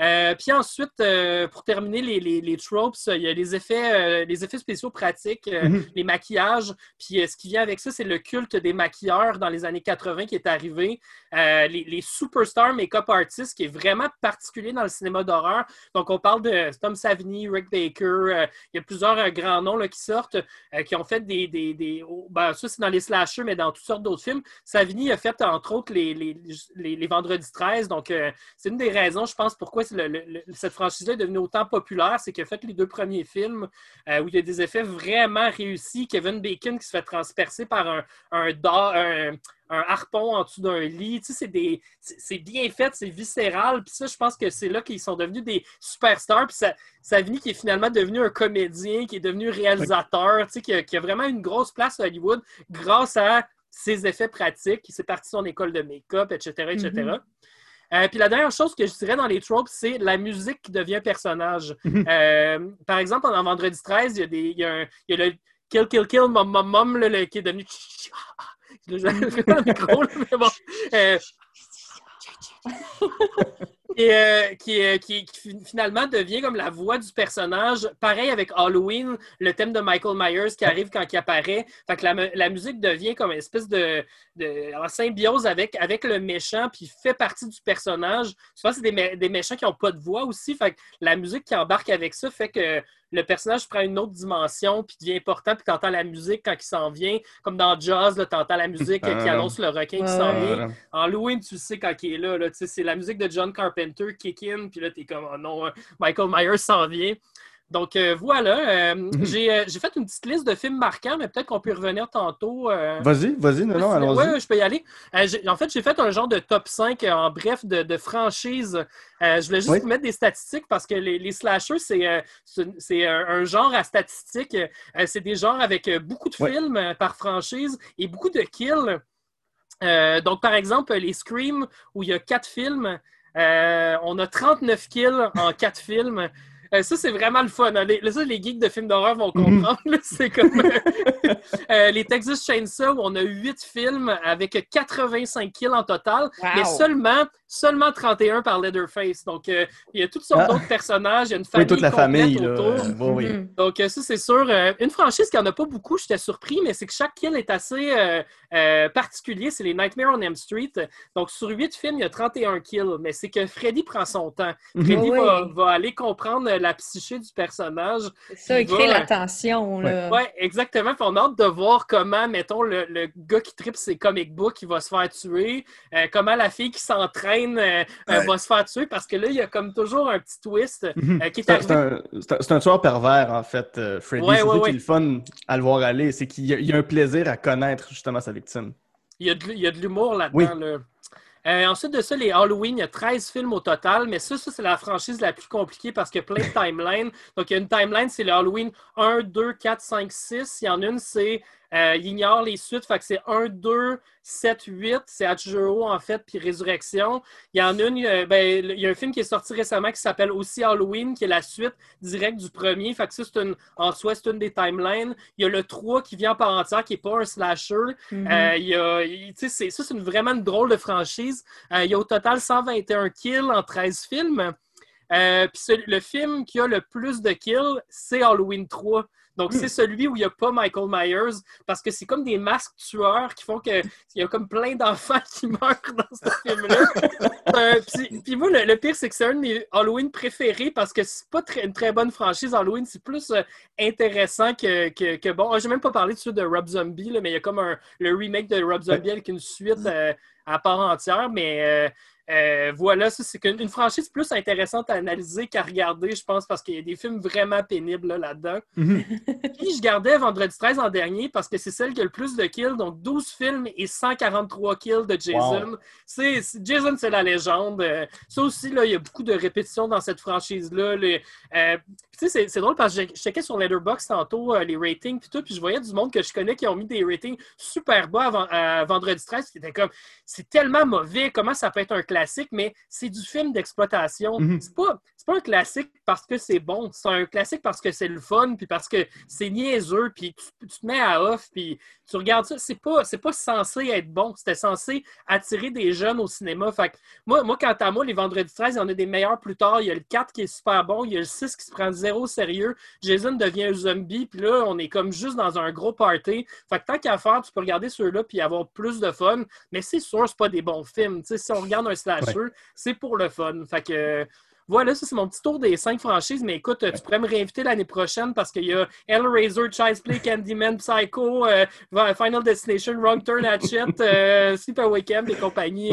Euh, puis ensuite, euh, pour terminer les, les, les tropes, il y a les effets, euh, les effets spéciaux pratiques, Mhm. les maquillages. Puis ce qui vient avec ça, c'est le culte des maquilleurs dans les années 80 qui est arrivé. Les, les superstar make-up artists qui est vraiment particulier dans le cinéma d'horreur. Donc on parle de Tom Savini, Rick Baker. il y a plusieurs grands noms là, qui sortent, qui ont fait des... des, des oh, ben, ça, c'est dans les slashers, mais dans toutes sortes d'autres films. Savini a fait, entre autres, les, les, les, les Vendredis 13. Donc c'est une des raisons, je pense, pourquoi cette franchise-là est devenue autant populaire. C'est qu'il a fait les deux premiers films euh, où il y a des effets vraiment réussis. Kevin Bacon qui se fait transpercer par un, harpon en dessous d'un lit. Tu sais, c'est bien fait, c'est viscéral. Puis ça, je pense que c'est là qu'ils sont devenus des superstars. Puis Savini qui est finalement devenu un comédien, qui est devenu réalisateur, tu sais, qui, a, vraiment une grosse place à Hollywood grâce à ses effets pratiques. Il s'est parti son école de make-up, etc., etc. Euh, puis la dernière chose que je dirais dans les tropes, c'est la musique qui devient personnage. Mhm. Euh, par exemple, en Vendredi 13, il y a, des, il y a, un- il y a le Kill Kill Kill Mom Mom Mom là, le- qui est devenu. Vraiment le micro, là, mais bon. Euh, euh, qui, euh, fi- finalement devient comme la voix du personnage. Pareil avec Halloween, le thème de Michael Myers qui arrive quand il apparaît. Fait que la, mu- la musique devient comme une espèce de, symbiose avec, avec le méchant, puis fait partie du personnage. Souvent, c'est des, mé- des méchants qui n'ont pas de voix aussi. Fait que la musique qui embarque avec ça fait que le personnage prend une autre dimension, puis devient important, puis tu entends la musique quand il s'en vient. Comme dans Jaws, tu entends la musique euh, qui Ah. annonce le requin qui s'en vient. Voilà. Halloween, tu sais quand il est là, là tu sais, c'est la musique de John Carpenter kick in, puis là, t'es comme, oh non, euh, Michael Myers s'en vient. Donc euh, voilà, euh, j'ai euh, j'ai fait une petite liste de films marquants, mais peut-être qu'on peut y revenir tantôt. Vas-y, vas-y, non, non, allons-y. Ouais, je peux y aller. En fait, j'ai fait un genre de top 5 euh, en bref de, de franchises. Euh, je voulais juste Oui. vous mettre des statistiques parce que les, les slashers, c'est un, genre à statistiques. C'est des genres avec beaucoup de Oui. films par franchise et beaucoup de kills. Donc, par exemple, les Scream, où il y a quatre films, on a 39 kills en quatre films. Euh, ça, c'est vraiment le fun. hein. Les, ça, les geeks de films d'horreur vont comprendre. C'est comme euh, euh, les Texas Chainsaw, où on a 8 films avec 85 kills en total, Wow. mais seulement seulement 31 par Leatherface. Donc, euh, il y a toutes sortes Ah. d'autres personnages. Il y a une Oui, famille toute la complète famille, là. autour. euh, oui, oui. Mhm. Donc, euh, ça, c'est sûr. euh, une franchise qui en a pas beaucoup, j'étais surpris, mais c'est que chaque kill est assez euh, euh, particulier. C'est les Nightmare on Elm Street. Donc, sur 8 films, il y a 31 kills, mais c'est que Freddy prend son temps. Mhm. Freddy Oui. va, va aller comprendre la psyché du personnage. Ça, il Il crée va- la tension. Là. Ouais, exactement. Puis on a hâte de voir comment, mettons, le, le gars qui tripe ses comic books, il va se faire tuer. euh, comment la fille qui s'entraîne euh, euh, Ouais. va se faire tuer. Parce que là, il y a comme toujours un petit twist Mhm. euh, qui est arrivé. c'est un- tueur pervers, en fait, Freddy. Ouais, c'est ouais, qui est le fun à le voir aller. C'est qu'il y, a- il y a un plaisir à connaître justement sa victime. Il y a de, il y a de l'humour là-dedans. Oui. là. Euh, ensuite de ça, les Halloween, il y a 13 films au total, mais ça, ça c'est la franchise la plus compliquée parce qu'il y a plein de timelines. Donc, il y a une timeline, c'est le Halloween 1, 2, 4, 5, 6. Il y en a une, c'est euh, il ignore les suites, fait que c'est 1, 2, 7, 8. C'est H2O, en fait, puis Résurrection. Il y en a une, euh, ben, il y a un film qui est sorti récemment qui s'appelle aussi Halloween, qui est la suite directe du premier. Fait que ça, c'est une, en soi, c'est une des timelines. Il y a le 3 qui vient en part entière, qui n'est pas un slasher. Mhm. Euh, il y a, il- tu sais, c'est- ça, c'est une, vraiment une drôle de franchise. Il y a au total 121 kills en 13 films. Puis le film qui a le plus de kills, c'est Halloween 3. Donc, Hmm. c'est celui où il n'y a pas Michael Myers, parce que c'est comme des masques tueurs qui font qu'il y a comme plein d'enfants qui meurent dans ce film-là. Euh, puis, puis moi, le, le pire, c'est que c'est un de mes Halloween préférés parce que c'est pas très- une très bonne franchise Halloween. C'est plus euh, intéressant que, que, que bon. Ah, J'ai même pas parlé de celui de Rob Zombie, là, mais il y a comme un, le remake de Rob Zombie avec une suite euh, à part entière. Mais euh, euh, voilà, ça, c'est une franchise plus intéressante à analyser qu'à regarder, je pense, parce qu'il y a des films vraiment pénibles là, là-dedans. Mhm. Puis je gardais Vendredi 13 en dernier parce que c'est celle qui a le plus de kills, donc 12 films et 143 kills de Jason. C'est, c'est- Jason, c'est la légende. Euh, ça aussi, là, il y a beaucoup de répétitions dans cette franchise-là. Le- euh, puis tu sais, c'est, c'est drôle parce que je, je checkais sur Letterboxd tantôt les ratings puis tout, puis je voyais du monde que je connais qui ont mis des ratings super bas à Vendredi 13, qui était comme, c'est tellement mauvais, comment ça peut être un classique, mais c'est du film d'exploitation. Mhm. C'est pas, c'est pas un classique parce que c'est bon, c'est un classique parce que c'est le fun, puis parce que c'est niaiseux, puis tu, tu te mets à off, puis tu regardes ça. C'est pas, c'est pas censé être bon, c'était censé attirer des jeunes au cinéma. Fait que moi, moi, quant à moi, les vendredis 13, il y en a des meilleurs plus tard. Il y a le 4 qui est super bon, il y a le 6 qui se prend zéro au sérieux. Jason devient un zombie, puis là, on est comme juste dans un gros party. Fait que tant qu'à faire, tu peux regarder ceux-là puis avoir plus de fun. Mais c'est sûr, c'est pas des bons films. Si on regarde un slasher, c'est pour le fun. Fait que voilà, ça c'est mon petit tour des cinq franchises. Mais écoute, tu pourrais me réinviter l'année prochaine parce qu'il y a Hellraiser, Child's Play, Candyman, Psycho, euh, Final Destination, Wrong Turn, Hatchet, euh, Sleepaway Weekend et compagnie.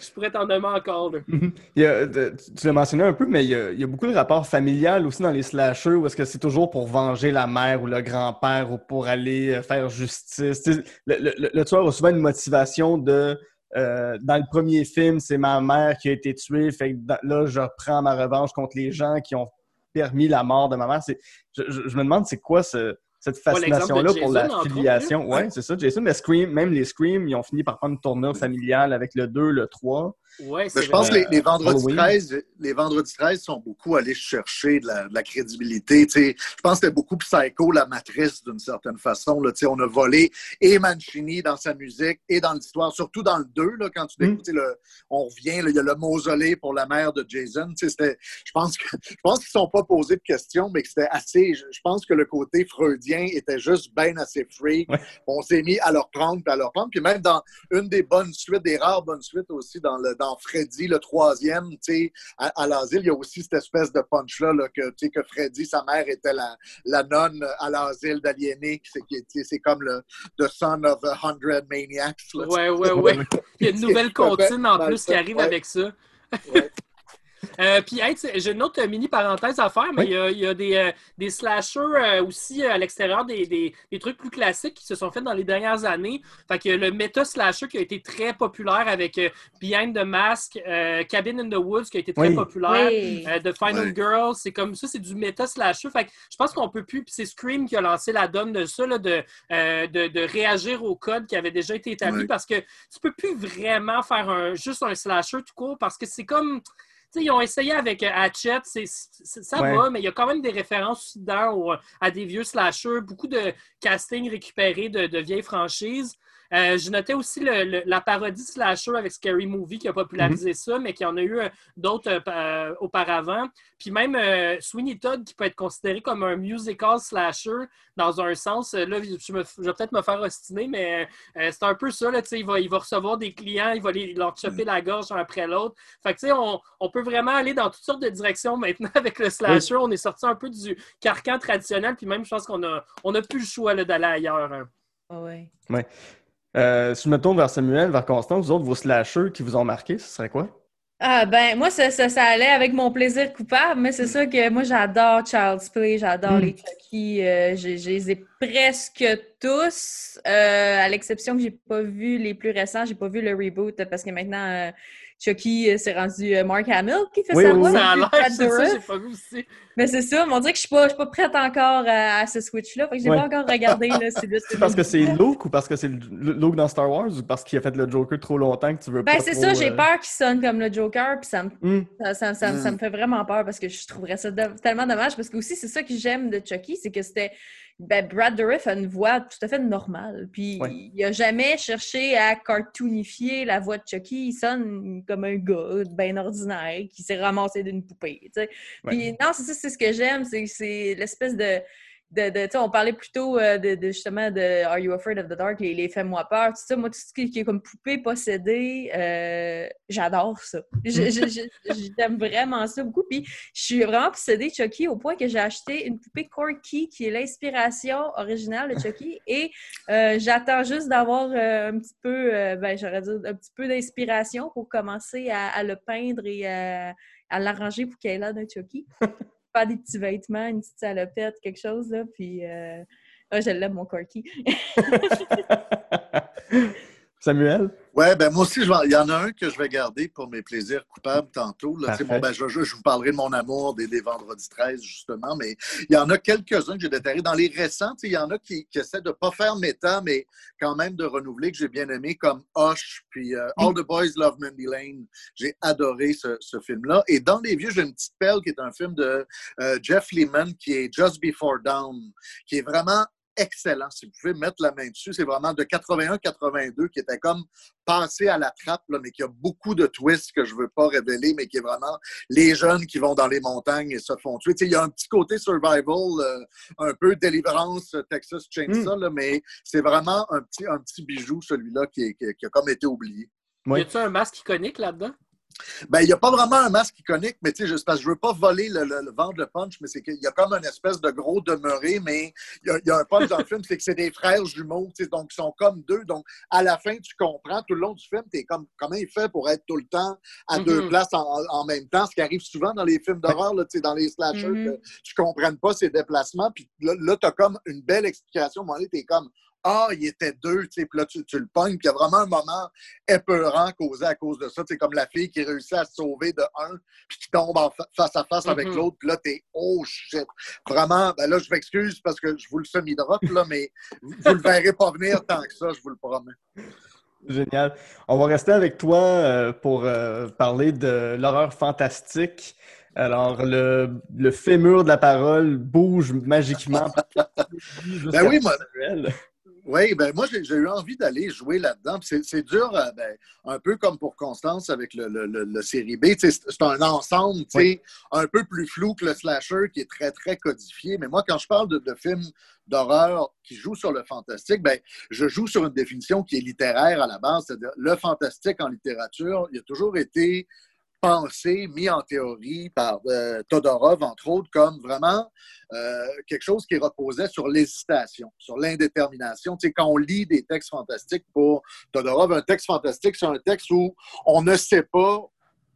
Je pourrais t'en nommer encore. là. Mhm. Il y a- tu l'as mentionné un peu, mais il y, a, il y a beaucoup de rapports familiales aussi dans les slashers où est-ce que c'est toujours pour venger la mère ou le grand-père ou pour aller euh, faire justice. Le- le- le tueur a souvent une motivation de euh, dans le premier film, c'est ma mère qui a été tuée, fait que dans- là, je reprends ma revanche contre les gens qui ont permis la mort de ma mère. Je, je- je me demande c'est quoi ce- cette fascination-là pour la filiation. Ouais, c'est ça, Jason. Mais Scream, même les Scream, ils ont fini par prendre une tournure familiale avec le 2, le 3. Ouais, je pense que les, les vendredis Halloween. 13, les vendredis 13 sont beaucoup allés chercher de la, de la crédibilité. tu sais. Je pense que c'était beaucoup Psycho, la matrice, d'une certaine façon. Là, Tu sais, on a volé et Mancini dans sa musique et dans l'histoire, surtout dans le 2, là, quand tu Mm. le, on revient, il y a le mausolée pour la mère de Jason. Tu sais, c'était- Je pense que je pense qu'ils ne sont pas posés de questions, mais que c'était assez. Je, je pense que le côté freudien était juste bien assez freak. Ouais. On s'est mis à leur prendre, puis à leur prendre. Puis même dans une des bonnes suites, des rares bonnes suites aussi, dans, le, dans Freddy, le troisième, à, à l'asile, il y a aussi cette espèce de punch-là, là, que, que Freddy, sa mère était la, la nonne à l'asile d'aliénés. C'est comme le The Son of a Hundred Maniacs. là, sais. Ouais, ouais, ouais. Il y a une nouvelle comptine en Dans plus qui arrive ouais. avec ça. Ouais. Euh, puis, hey, j'ai une autre mini parenthèse à faire, mais Oui. il y a, il y a des, euh, des slashers euh, aussi euh, à l'extérieur, des, des- des trucs plus classiques qui se sont faits dans les dernières années. Fait que le méta slasher qui a été très populaire avec euh, Behind the Mask, euh, Cabin in the Woods qui a été très Oui. populaire. Oui. Euh, The Final. Girl, c'est comme ça, c'est du méta slasher. Fait que je pense qu'on peut plus. Puis c'est Scream qui a lancé la donne de ça, là, de, euh, de, de réagir au code qui avait déjà été établi parce que tu peux plus vraiment faire un, juste un slasher tout court parce que c'est comme. Ils ont essayé avec euh, Hatchet, c'est, c'est- ça Ouais. va, mais il y a quand même des références dedans au- à des vieux slashers, beaucoup de casting récupérés de, de vieilles franchises. Euh, je notais aussi le- le- la parodie slasher avec Scary Movie qui a popularisé Mhm. ça, mais qui en a eu euh, d'autres euh, pa- auparavant. Puis même euh, Sweeney Todd qui peut être considéré comme un musical slasher dans un sens. Là, je, me- je vais peut-être me faire ostiner, mais euh, c'est un peu ça. Là, tu sais, il, va, il va recevoir des clients, il va les, leur chopper la gorge un après l'autre. Fait que, tu sais, on, on peut vraiment aller dans toutes sortes de directions maintenant avec le slasher. On est sorti un peu du carcan traditionnel, puis même, je pense qu'on a, on a plus le choix là, d'aller ailleurs. hein. Ouais. Euh, si je me tourne vers Samuel, vers Constance, vous autres, vos slashers qui vous ont marqué, ce serait quoi? Ah ben moi ça, ça, ça allait avec mon plaisir coupable, mais c'est sûr que moi j'adore Child's Play, j'adore Mm. les Chucky, euh, je, les ai presque tous, euh, à l'exception que j'ai pas vu les plus récents, j'ai pas vu le reboot parce que maintenant euh, Chucky euh, c'est rendu euh, Mark Hamill qui fait Oui, sa voix. oui. Ça a l'air, c'est ça, j'ai pas vu aussi. Mais c'est ça, mais on dirait que je suis pas, je suis pas prête encore à, à ce switch-là, fait que j'ai Ouais. pas encore regardé là, c'est juste- C'est parce que c'est Luke ou parce que c'est Luke dans Star Wars ou parce qu'il a fait le Joker trop longtemps que tu veux Ben pas c'est trop, ça, j'ai euh, peur qu'il sonne comme le Joker, puis ça me hum, Ça, ça- ça- Mm. ça me fait vraiment peur parce que je trouverais ça de- tellement dommage parce que aussi c'est ça que j'aime de Chucky, c'est que c'était ben, Brad Dourif a une voix tout à fait normale. Puis Ouais. il a jamais cherché à cartoonifier la voix de Chucky. Il sonne comme un gars bien ordinaire qui s'est ramassé d'une poupée. Puis non, c'est ça, c'est ce que j'aime, c'est l'espèce de on parlait plutôt euh, de, justement de Are You Afraid of the Dark, les, les Fais-moi peur, tout ça. Moi, tout ce qui, est comme poupée possédée, euh, j'adore ça. J'aime vraiment ça beaucoup. Puis je suis vraiment possédée de Chucky au point que j'ai acheté une poupée Corky qui est l'inspiration originale de Chucky. Et euh, j'attends juste d'avoir un petit peu, ben, j'aurais dit un petit peu d'inspiration pour commencer à, à le peindre et à, à l'arranger pour qu'elle ait l'air d'un Chucky. Faire des petits vêtements, une petite salopette, quelque chose, là. Puis, euh, ah, je l'aime, mon Corky. Samuel? Ouais, ben moi aussi, je vais- il y en a un que je vais garder pour mes plaisirs coupables tantôt. Là. Bon, ben, je, je- vous parlerai de mon amour des, des vendredis 13, justement, mais il y en a quelques-uns que j'ai déterrés. Dans les récents, il y en a qui, qui essaient de ne pas faire méta, mais quand même de renouveler, que j'ai bien aimé, comme Hush, puis euh, All the Boys Love Mandy Lane. J'ai adoré ce, ce film-là. Et dans les vieux, j'ai une petite pelle qui est un film de euh, Jeff Lehman qui est Just Before Dawn, qui est vraiment excellent. Si vous pouvez mettre la main dessus, c'est vraiment de 81-82 qui était comme passé à la trappe, là, mais qui a beaucoup de twists que je ne veux pas révéler, mais qui est vraiment les jeunes qui vont dans les montagnes et se font tuer. Il y a un petit côté survival, euh, un peu délivrance euh, Texas Chainsaw, là, mais c'est vraiment un petit, un petit bijou, celui-là, qui, est- qui- qui a comme été oublié. Oui. Y a-tu un masque iconique là-dedans? Ben, il n'y a pas vraiment un masque iconique, mais tu sais, parce que je veux pas voler le, le, le vendre le punch, mais c'est qu'il y a comme une espèce de gros demeuré, mais il y y a un punch dans le film, c'est que c'est des frères jumeaux, tu sais, donc ils sont comme deux. Donc, à la fin, tu comprends, tout le long du film, tu es comme, comment il fait pour être tout le temps à deux Mhm. places en, en même temps, ce qui arrive souvent dans les films d'horreur, là, tu sais, dans les slashers, Mhm. que tu comprennes pas ses déplacements, puis là, là tu as comme une belle explication. À un moment donné, tu es comme, ah, il était deux, tu sais, puis là, tu, tu le pognes, puis il y a vraiment un moment épeurant causé à cause de ça. C'est comme la fille qui réussit à se sauver de un, puis qui tombe en fa- face à face avec Mhm. l'autre, puis là, t'es oh shit. Vraiment, ben là, je m'excuse parce que je vous le semi-drop, là, mais vous le verrez pas venir tant que ça, je vous le promets. Génial. On va rester avec toi euh, pour euh, parler de l'horreur fantastique. Alors, le, le fémur de la parole bouge magiquement. Ben oui, moi. Oui, ben moi, j'ai eu envie d'aller jouer là-dedans. C'est dur, euh, ben, un peu comme pour Constance avec le, le, le- le série B. C'est un ensemble Oui. un peu plus flou que le slasher qui est très, très codifié. Mais moi, quand je parle de, de films d'horreur qui jouent sur le fantastique, ben, je joue sur une définition qui est littéraire à la base. C'est-à-dire, le fantastique en littérature, il a toujours été pensé, mis en théorie par euh, Todorov, entre autres, comme vraiment euh, quelque chose qui reposait sur l'hésitation, sur l'indétermination. Tu sais, quand on lit des textes fantastiques pour Todorov, un texte fantastique, c'est un texte où on ne sait pas,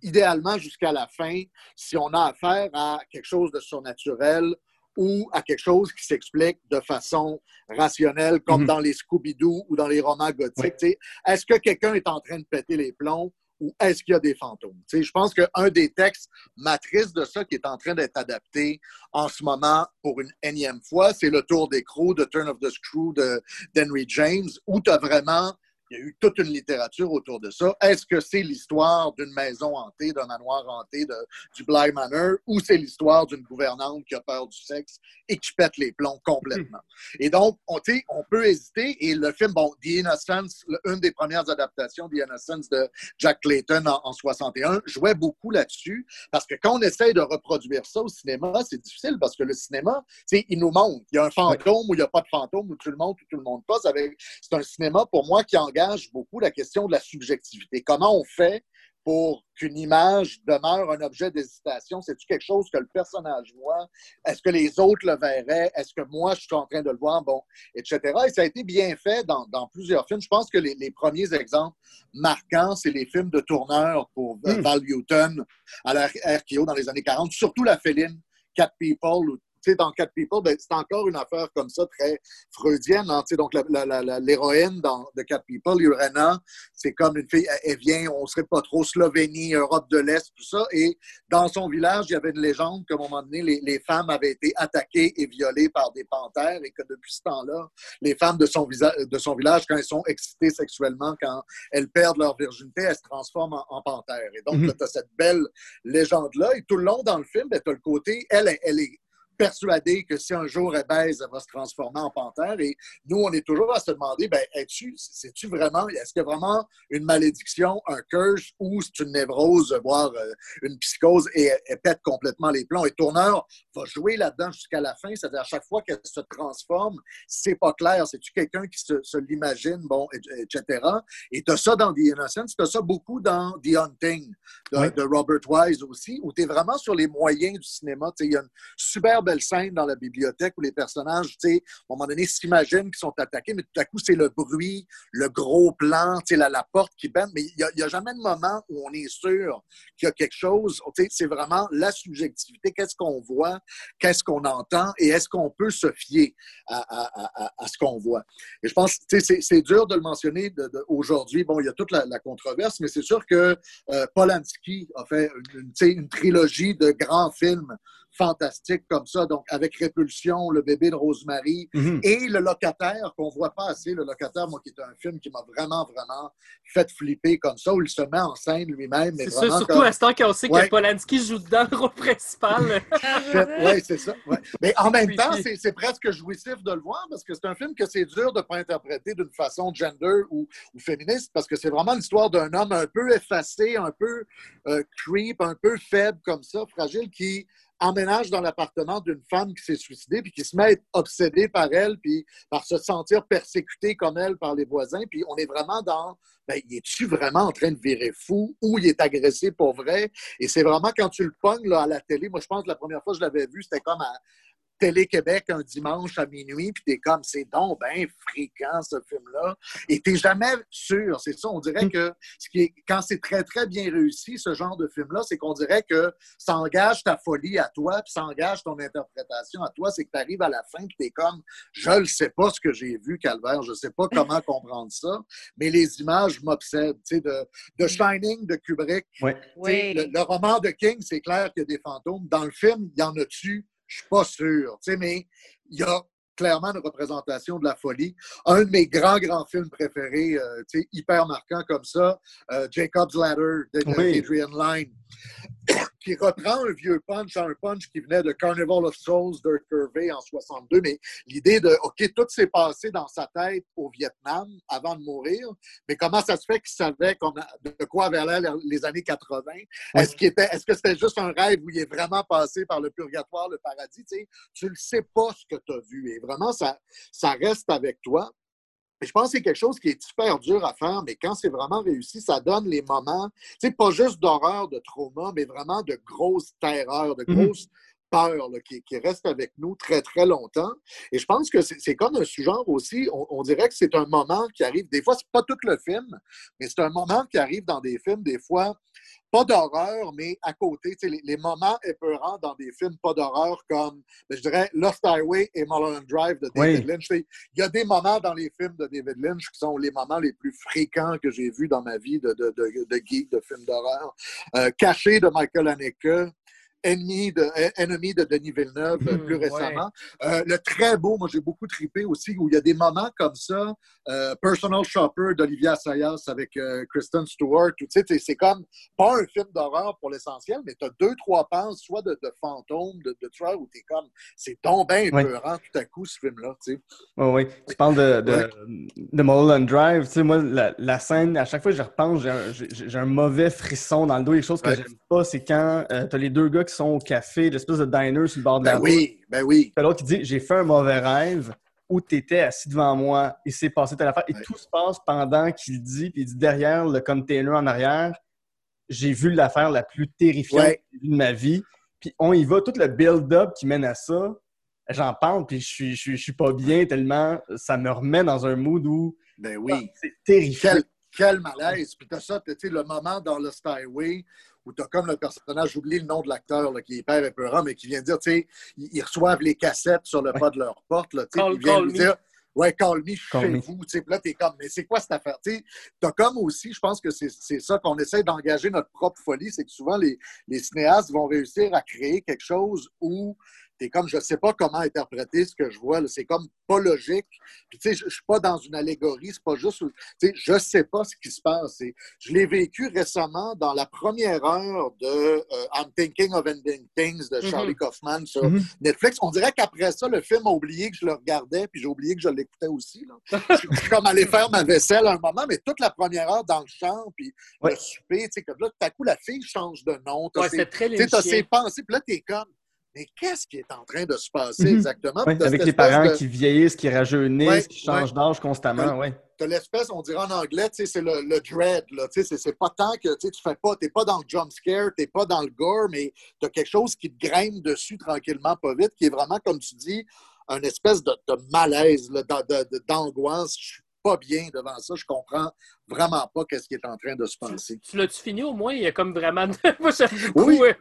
idéalement jusqu'à la fin, si on a affaire à quelque chose de surnaturel ou à quelque chose qui s'explique de façon rationnelle, comme Mhm. dans les Scooby-Doo ou dans les romans gothiques. Oui. Tu sais, Est-ce que quelqu'un est en train de péter les plombs ou est-ce qu'il y a des fantômes? Je pense qu'un des textes matrices de ça qui est en train d'être adapté en ce moment pour une énième fois, c'est le Tour d'écrou de Turn of the Screw de d'Henry James, où tu as vraiment il y a eu toute une littérature autour de ça. Est-ce que c'est l'histoire d'une maison hantée, d'un manoir hanté, de, du Bly Manor, ou c'est l'histoire d'une gouvernante qui a peur du sexe et qui pète les plombs complètement? Et donc, on, on peut hésiter. Et le film, bon, The Innocence, une des premières adaptations, The Innocence de Jack Clayton en, en 61, jouait beaucoup là-dessus. Parce que quand on essaye de reproduire ça au cinéma, c'est difficile parce que le cinéma, il nous montre. Il y a un fantôme ou il n'y a pas de fantôme, ou tout le monde ou tout le monde pas. C'est un cinéma, pour moi, qui engage beaucoup la question de la subjectivité. Comment on fait pour qu'une image demeure un objet d'hésitation? C'est-tu quelque chose que le personnage voit? Est-ce que les autres le verraient? Est-ce que moi, je suis en train de le voir? Bon, etc. Et ça a été bien fait dans, plusieurs films. Je pense que les, premiers exemples marquants, c'est les films de tourneur pour hmm. Val Newton à la RKO dans les années 40, surtout la féline Cat People, dans Cat People, ben, c'est encore une affaire comme ça, très freudienne. Hein, donc, l'héroïne de Cat People, Urena, c'est comme une fille, elle, vient, on ne serait pas trop Slovénie, Europe de l'Est, tout ça. Et dans son village, il y avait une légende qu'à un moment donné, les, femmes avaient été attaquées et violées par des panthères et que depuis ce temps-là, les femmes de son, de son village, quand elles sont excitées sexuellement, quand elles perdent leur virginité, elles se transforment en, en panthères. Et donc, mm-hmm. tu as cette belle légende-là. Et tout le long dans le film, ben, tu as le côté, elle, elle est persuadé que si un jour elle baise, elle va se transformer en panthère. Et nous, on est toujours à se demander, ben, es-tu, c'est-tu vraiment, est-ce a vraiment une malédiction, un curse ou c'est une névrose, voire euh, une psychose et elle, pète complètement les plombs? Et Tourneur va jouer là-dedans jusqu'à la fin, c'est-à-dire à chaque fois qu'elle se transforme, c'est pas clair. C'est-tu quelqu'un qui se, l'imagine, bon, etc. Et tu as ça dans The Innocence, tu as ça beaucoup dans The Hunting de, Robert Wise aussi, où tu es vraiment sur les moyens du cinéma. Il y a une superbe scène dans la bibliothèque où les personnages, tu sais, à un moment donné, s'imaginent qu'ils sont attaqués, mais tout à coup, c'est le bruit, le gros plan, tu sais, la, la porte qui bande. Mais il n'y a, jamais de moment où on est sûr qu'il y a quelque chose. Tu sais, c'est vraiment la subjectivité. Qu'est-ce qu'on voit? Qu'est-ce qu'on entend? Et est-ce qu'on peut se fier à, ce qu'on voit? Et je pense, tu sais, c'est dur de le mentionner aujourd'hui. Bon, il y a toute la, controverse, mais c'est sûr que euh, Polanski a fait une trilogie de grands films fantastique comme ça. Donc, avec Répulsion, Le bébé de Rosemary mhm. et Le locataire, qu'on voit pas assez. Le locataire, moi, qui est un film qui m'a vraiment, vraiment fait flipper comme ça, où il se met en scène lui-même. C'est ça, surtout à ce temps qu'on sait que Polanski joue dans le rôle principal. oui, c'est ça. Mais en même temps, c'est presque jouissif de le voir parce que c'est un film que c'est dur de ne pas interpréter d'une façon gender ou, féministe parce que c'est vraiment l'histoire d'un homme un peu effacé, un peu euh, creep, un peu faible comme ça, fragile, qui emménage dans l'appartement d'une femme qui s'est suicidée, puis qui se met à être obsédé par elle, puis par se sentir persécuté comme elle par les voisins. Puis on est vraiment dans, ben, es-tu vraiment en train de virer fou? Ou il est agressé pour vrai? Et c'est vraiment quand tu le pognes là, à la télé, moi je pense que la première fois que je l'avais vu, c'était comme à, Télé-Québec un dimanche à minuit, puis t'es comme, c'est donc bien fréquent ce film-là. Et t'es jamais sûr, c'est ça. On dirait mm. que ce qui est, quand c'est très, très bien réussi, ce genre de film-là, c'est qu'on dirait que ça engage ta folie à toi, puis ça engage ton interprétation à toi. C'est que tu arrives à la fin, puis t'es comme, je ne sais pas ce que j'ai vu, Calvaire, je ne sais pas comment comprendre ça, mais les images m'obsèdent. Tu sais, de, de, mm. Shining de Kubrick, oui. Le, le roman de King, c'est clair qu'il y a des fantômes. Dans le film, il y en a-tu? Je suis pas sûr. mais il y a clairement une représentation de la folie. Un de mes grands, grands films préférés, euh, hyper marquant comme ça, euh, Jacob's Ladder d'Adrian Lyne qui reprend un vieux punch, un punch qui venait de Carnival of Souls de Curvey en 62, mais l'idée de, OK, tout s'est passé dans sa tête au Vietnam avant de mourir, mais comment ça se fait qu'il savait de quoi avaient l'air les années 80? Est-ce est que c'était juste un rêve où il est vraiment passé par le purgatoire, le paradis? Tu ne sais pas ce que tu as vu et vraiment, ça, ça reste avec toi je pense que c'est quelque chose qui est super dur à faire, mais quand c'est vraiment réussi, ça donne les moments, tu sais, pas juste d'horreur, de trauma, mais vraiment de grosses terreurs, de mhm. grosses peurs qui, restent avec nous très, très longtemps. Et je pense que c'est comme un sous-genre aussi. On, dirait que c'est un moment qui arrive. Des fois, c'est pas tout le film, mais c'est un moment qui arrive dans des films, des fois, pas d'horreur, mais à côté, les, les, moments épeurants dans des films pas d'horreur comme, ben, je dirais, Lost Highway et Mulholland Drive de David Lynch. Il y a des moments dans les films de David Lynch qui sont les moments les plus fréquents que j'ai vus dans ma vie de, de, de, de geek, de films d'horreur. Euh, Caché de Michael Haneke, Ennemi de, Ennemi de Denis Villeneuve euh, Mhm, plus ouais. récemment. Euh, le très beau, moi j'ai beaucoup trippé aussi, où il y a des moments comme ça. euh, Personal Shopper d'Olivia Assayas avec euh, Kristen Stewart. Tu sais, c'est- c'est comme pas un film d'horreur pour l'essentiel, mais tu as deux, trois penses, soit de, de fantômes, de, de tueurs, où tu es comme, c'est bien Ouais. épeurant tout à coup, ce film-là. tu sais. Oui, oui. Tu parles de, de, de Mulholland Drive. Tu sais, moi, la, la scène, à chaque fois que je repense, j'ai un, un mauvais frisson dans le dos. Les choses que Ouais. j'aime pas, c'est quand tu as les deux gars qui sont au café, l'espèce de diner sur le bord de la Ben route. oui, ben oui. L'autre qui dit J'ai fait un mauvais rêve où tu étais assis devant moi et c'est passé telle affaire. Et Ouais. tout se passe pendant qu'il dit, puis il dit derrière le container en arrière, j'ai vu l'affaire la plus terrifiante Ouais. de ma vie. Puis on y va, tout le build-up qui mène à ça, j'en parle, puis je suis, je, suis, je suis pas bien tellement ça me remet dans un mood où Ben oui. c'est terrifiant. Quel, quel malaise. Puis t'as ça, tu sais, le moment dans le Highway où t'as comme le personnage, j'oublie le nom de l'acteur, qui est hyper épeurant, mais qui vient dire, tu sais, ils, ils reçoivent les cassettes sur le Ouais. pas de leur porte, là, tu sais, Call- ils viennent dire, ouais, call me, Call chez me. vous, tu sais, là, t'es comme, mais c'est quoi cette affaire, tu sais, t'as comme aussi, je pense que c'est c'est ça qu'on essaie d'engager notre propre folie, c'est que souvent, les, les cinéastes vont réussir à créer quelque chose où t'es comme, je sais pas comment interpréter ce que je vois, là. c'est comme pas logique, puis tu sais, je je suis pas dans une allégorie, c'est pas juste, tu sais, je sais pas ce qui se passe, je l'ai vécu récemment dans la première heure de euh, I'm Thinking of Ending Things de Charlie Kaufman sur Mhm. Netflix. On dirait qu'après ça, le film a oublié que je le regardais, puis j'ai oublié que je l'écoutais aussi. Là. je, suis comme allé faire ma vaisselle à un moment, mais toute la première heure dans le champ, puis Ouais. le souper, tu sais, que là, tout à coup, la fille change de nom. Ouais, c'est très tu sais, t'as ses pensées, puis là, t'es comme, mais qu'est-ce qui est en train de se passer Mhm. exactement? Avec les parents de- qui vieillissent, qui rajeunissent, Ouais, qui changent d'âge constamment. Ouais. t'as l'espèce, on dirait en anglais, tu sais, c'est le, le dread, tu c'est- pas tant que, tu sais, tu fais pas, t'es pas dans le jump scare, t'es pas dans le gore, mais t'as quelque chose qui te grimpe dessus tranquillement, pas vite, qui est vraiment, comme tu dis, un espèce de, de malaise, d'angoisse. Je suis pas bien devant ça, je comprends vraiment pas qu'est-ce qui est en train de se passer. Tu l'as-tu fini au moins? Il y a comme vraiment. moi. Oui. euh,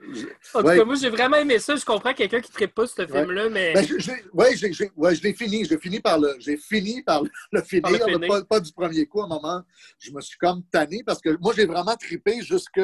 En tout Ouais. cas, moi, j'ai vraiment aimé ça. Je comprends quelqu'un qui ne pas ce film-là, mais. Ben, je, je, ouais, je l'ai fini. J'ai fini par le, j'ai fini par le, le finir, Par le là, finir. pas, pas du premier coup. À un moment, je me suis comme tanné parce que moi, j'ai vraiment trippé jusque,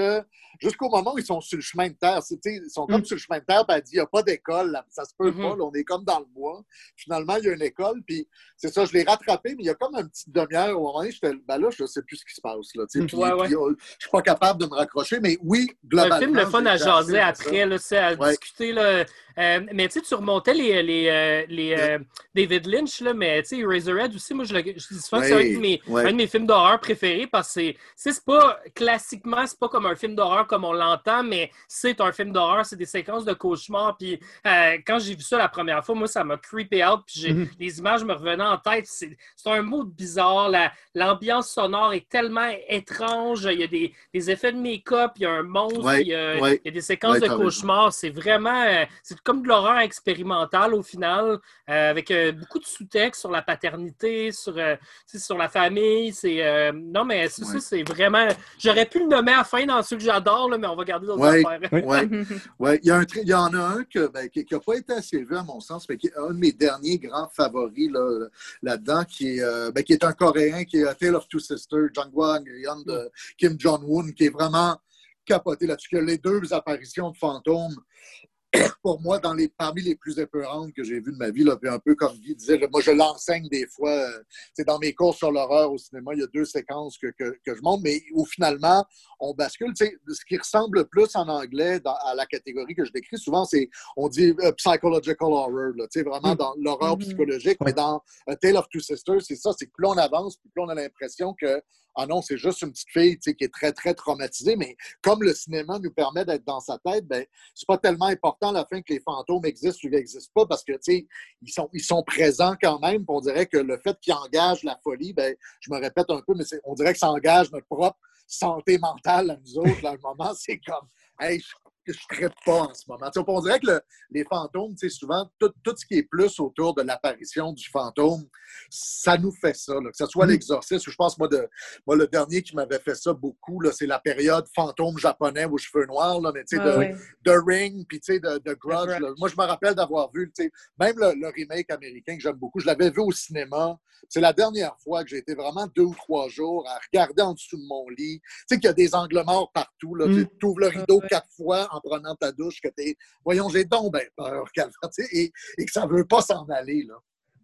jusqu'au moment où ils sont sur le chemin de terre. Ils sont comme Mm. sur le chemin de terre, puis elle dit, il n'y a pas d'école, là. ça se peut Mhm. pas, là, on est comme dans le bois. Finalement, il y a une école, puis c'est ça, je l'ai rattrapé, mais il y a comme une petite demi-heure, au moment donné, j'étais, ben là, je sais plus ce qui se passe, là, Mm. puis- Ouais, ouais. puis, euh, je suis pas capable de me raccrocher, mais oui, un globalement. film le fun à jaser après, là, c'est à Ouais. discuter. Là. Euh, mais tu sais, tu remontais les, les, euh, les euh, David Lynch, là, mais tu sais, Eraserhead aussi, moi je, le, je dis souvent que c'est un de, mes, Ouais. un de mes films d'horreur préférés parce que c'est- pas classiquement, c'est pas comme un film d'horreur comme on l'entend, mais c'est un film d'horreur, c'est des séquences de cauchemars. Puis euh, quand j'ai vu ça la première fois, moi ça m'a creepé out, puis Mhm. les images me revenaient en tête. C'est un mot bizarre, la- l'ambiance sonore est tellement étrange, il y a des, des effets de make-up, il y a un monstre, Ouais, il y a, ouais. il y a des séquences Ouais, de cauchemars. C'est vraiment, euh, c'est comme de l'horreur expérimentale au final, euh, avec euh, beaucoup de sous-textes sur la paternité, sur, euh, tu sais, sur la famille. C'est euh, non, mais c'est ça, Ouais. c'est vraiment. J'aurais pu le nommer à la fin dans ceux que j'adore, là, mais on va garder d'autres Ouais. affaires. Oui. Ouais. Il y, a un tri- il y en a un que, ben, qui n'a pas été assez vu à mon sens, mais qui est un de mes derniers grands favoris là, là-dedans, qui, est, euh, ben, qui est un Coréen, qui est A Tale of Two Sisters, Jang Yeon de Kim Jong-un, qui est vraiment capoté là-dessus. Les deux apparitions de fantômes, pour moi, dans les, parmi les plus épeurantes que j'ai vues de ma vie, là, un peu comme Guy disait, moi je l'enseigne des fois, euh, c'est dans mes cours sur l'horreur au cinéma, il y a deux séquences que, que, que je montre, mais où finalement, on bascule. Ce qui ressemble le plus en anglais dans- à la catégorie que je décris souvent, c'est, on dit euh, psychological horror, là, vraiment Mm. dans l'horreur Mhm. psychologique, mais dans A Tale of Two Sisters, c'est ça, c'est que plus on avance, plus on a l'impression que, ah non, c'est juste une petite fille, qui est très, très traumatisée, mais comme le cinéma nous permet d'être dans sa tête, ben, c'est pas tellement important la fin que les fantômes existent ou n'existent pas parce que, tu sais, ils sont, ils sont présents quand même. On dirait que le fait qu'ils engagent la folie, ben, je me répète un peu, mais on dirait que ça engage notre propre santé mentale à nous autres. Là, à un moment, c'est comme, hey, que je ne traite pas en ce moment. Tu sais, on dirait que le- les fantômes, tu souvent, tout, tout ce qui est plus autour de l'apparition du fantôme, ça nous fait ça. là. Que ce soit Mm. l'exorciste, ou je pense, moi, de, moi, le dernier qui m'avait fait ça beaucoup, c'est la période fantôme japonais aux cheveux noirs, là, mais tu sais, Ouais, de. The Ring, puis tu de, de Grudge. Là. Moi, je me rappelle d'avoir vu, tu même le, le remake américain que j'aime beaucoup, je l'avais vu au cinéma. C'est la dernière fois que j'ai été vraiment deux ou trois jours à regarder en dessous de mon lit. Tu sais qu'il y a des angles morts partout. Là. Mm. Tu ouvres le rideau Ouais. quatre fois en prenant ta douche que t'es, voyons, j'ai donc ben peur, tu et, et que ça veut pas s'en aller, là.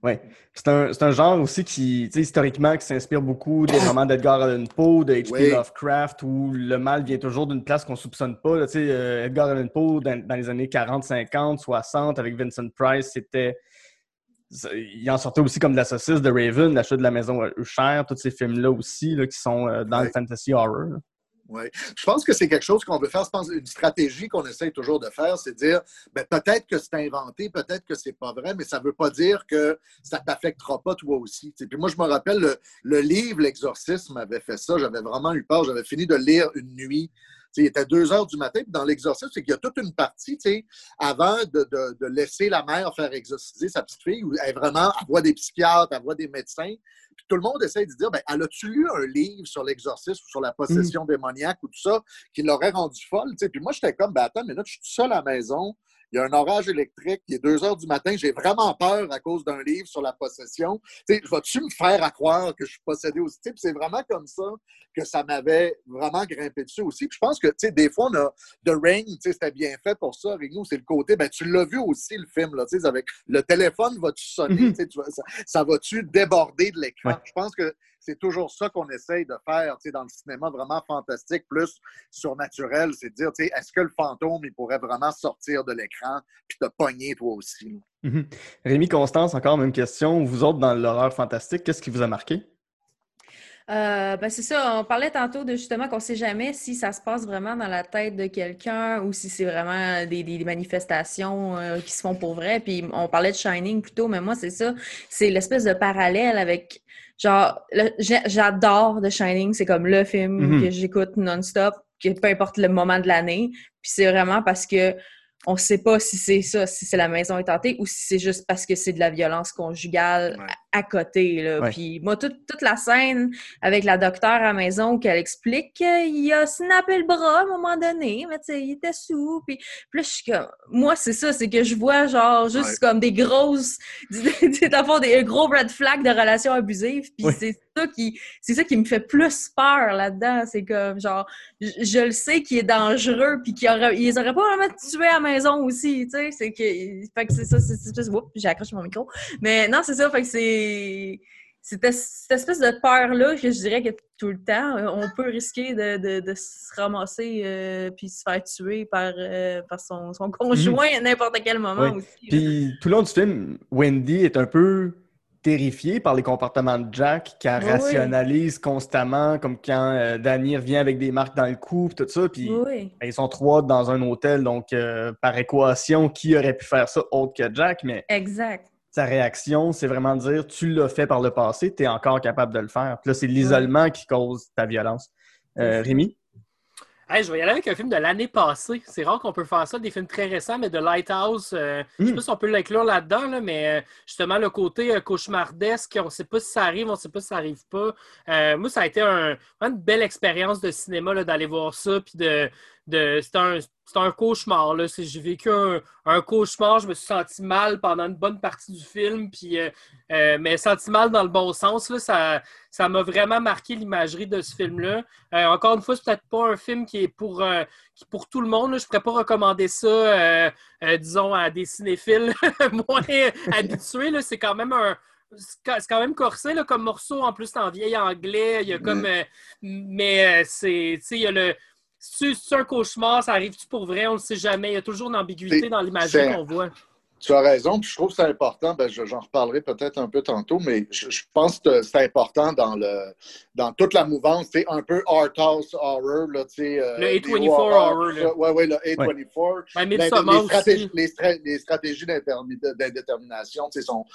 Oui. C'est un, un genre aussi qui, tu historiquement, qui s'inspire beaucoup des romans d'Edgar Allan Poe, de H.P. Oui. Lovecraft, où le mal vient toujours d'une place qu'on soupçonne pas. là. Tu euh, Edgar Allan Poe, dans, dans les années 40, 50, 60, avec Vincent Price, c'était... Il en sortait aussi comme de la saucisse de Raven, l'achat de la maison à Usher, tous ces films-là aussi, là, qui sont euh, dans le fantasy horror. là. Oui. Je pense que c'est quelque chose qu'on veut faire. Je pense une stratégie qu'on essaye toujours de faire, c'est de dire ben, peut-être que c'est inventé, peut-être que c'est pas vrai, mais ça veut pas dire que ça t'affectera pas toi aussi. tu sais. Puis moi, je me rappelle le, le livre L'Exorcisme avait fait ça. J'avais vraiment eu peur. J'avais fini de lire une nuit. Il était deux heures du matin. Puis dans l'exorcisme, c'est qu'il y a toute une partie, tu sais, avant de, de- de laisser la mère faire exorciser sa petite fille, où elle, vraiment, elle voit des psychiatres, elle voit des médecins. Puis tout le monde essaie de dire, ben, elle a-tu lu un livre sur l'exorcisme ou sur la possession démoniaque ou tout ça qui l'aurait rendue folle? tu sais? Puis moi, j'étais comme, ben attends, mais là, je suis tout seul à la maison. Il y a un orage électrique, il est deux heures du matin, j'ai vraiment peur à cause d'un livre sur la possession. Vas-tu me faire à croire que je suis possédé aussi? C'est vraiment comme ça que ça m'avait vraiment grimpé dessus aussi. Puis je pense que, tu sais, des fois, on a The Ring, tu sais, c'était bien fait pour ça. Avec nous, c'est le côté, ben, tu l'as vu aussi, le film, là, tu sais, avec le téléphone, va-tu sonner? Mhm. Tu ça, ça va-tu déborder de l'écran? Ouais. Je pense que c'est toujours ça qu'on essaye de faire, tu sais, dans le cinéma vraiment fantastique, plus surnaturel, c'est de dire, tu sais, est-ce que le fantôme, il pourrait vraiment sortir de l'écran puis te pogner toi aussi? Mhm. Rémi Constance, encore même question. Vous autres, dans l'horreur fantastique, qu'est-ce qui vous a marqué? Euh, ben c'est ça, on parlait tantôt de justement qu'on sait jamais si ça se passe vraiment dans la tête de quelqu'un ou si c'est vraiment des, des- des manifestations euh, qui se font pour vrai. Puis on parlait de Shining plutôt, mais moi c'est ça, c'est l'espèce de parallèle avec genre j'adore The Shining, c'est comme le film Mhm. que j'écoute non-stop, que peu importe le moment de l'année. Puis c'est vraiment parce que on sait pas si c'est ça, si c'est la maison est tentée ou si c'est juste parce que c'est de la violence conjugale Ouais. À, côté. Là. Ouais. Puis moi, toute, toute la scène avec la docteure à la maison qu'elle explique qu'il a snappé le bras à un moment donné, mais tu sais, il était sous. Puis, puis là, je suis comme... Moi, c'est ça, c'est que je vois genre juste Ouais. comme des grosses... Dans le fond, des gros red flags de relations abusives. Puis Ouais. c'est ça qui c'est ça qui me fait plus peur là-dedans. C'est comme genre, je, je le sais qu'il est dangereux, puis qu'ils auraient, ils auraient pas vraiment tué à la maison aussi, tu sais. C'est que, fait que c'est ça, c'est c'est juste, oups, j'ai accroché mon micro. Mais non, c'est ça, fait que c'est, c'était cette espèce de peur-là que je dirais que tout le temps, euh, on peut risquer de, de, de se ramasser euh, puis se faire tuer par, euh, par son, son conjoint à n'importe quel moment aussi. Puis tout le long du film, Wendy est un peu terrifiée par les comportements de Jack, qu'elle Oui, rationalise constamment, comme quand euh, Danny revient avec des marques dans le cou, puis tout ça. Puis Oui, ben, ils sont trois dans un hôtel, donc euh, par équation, qui aurait pu faire ça autre que Jack? Mais exact. Sa réaction, c'est vraiment de dire tu l'as fait par le passé, tu es encore capable de le faire. Puis là, c'est l'isolement qui cause ta violence. Euh. Rémi? Hey, je vais y aller avec un film de l'année passée. C'est rare qu'on peut faire ça, des films très récents, mais de Lighthouse, euh, je sais Mm. pas si on peut l'inclure là-dedans, là, mais euh, justement, le côté euh, cauchemardesque, on ne sait pas si ça arrive, on ne sait pas si ça arrive pas. Euh, moi, ça a été un- une belle expérience de cinéma là, d'aller voir ça, puis de, c'était un, un cauchemar. C'est- J'ai vécu un, un cauchemar, je me suis senti mal pendant une bonne partie du film, puis, euh, euh, mais senti mal dans le bon sens. Là, ça ça m'a vraiment marqué l'imagerie de ce film-là. Euh, encore une fois, c'est peut-être pas un film qui est pour, qui pour tout le monde. là. Je ne pourrais pas recommander ça, disons, à des cinéphiles moins habitués. C'est quand même un. C'est quand- c'est même corsé là, comme morceau. En plus, c'est en vieil anglais. Il y a comme. euh, mais euh, c'est. Tu sais, il y a le. Si c'est un cauchemar, ça arrive-tu pour vrai? On ne le sait jamais. Il y a toujours une ambiguïté dans l'imagerie qu'on voit. Tu as raison, puis je trouve que c'est important. Ben, je- j'en reparlerai peut-être un peu tantôt, mais je, je pense que c'est important dans le dans toute la mouvance. C'est un peu art house horror, là, tu sais. euh, Le des A24 horreurs, horror, ça. Ouais, ouais, le A24. Ben, Ben, les, stratégies, aussi. les, stra- les stratégies d'indétermination, tu sais, sont-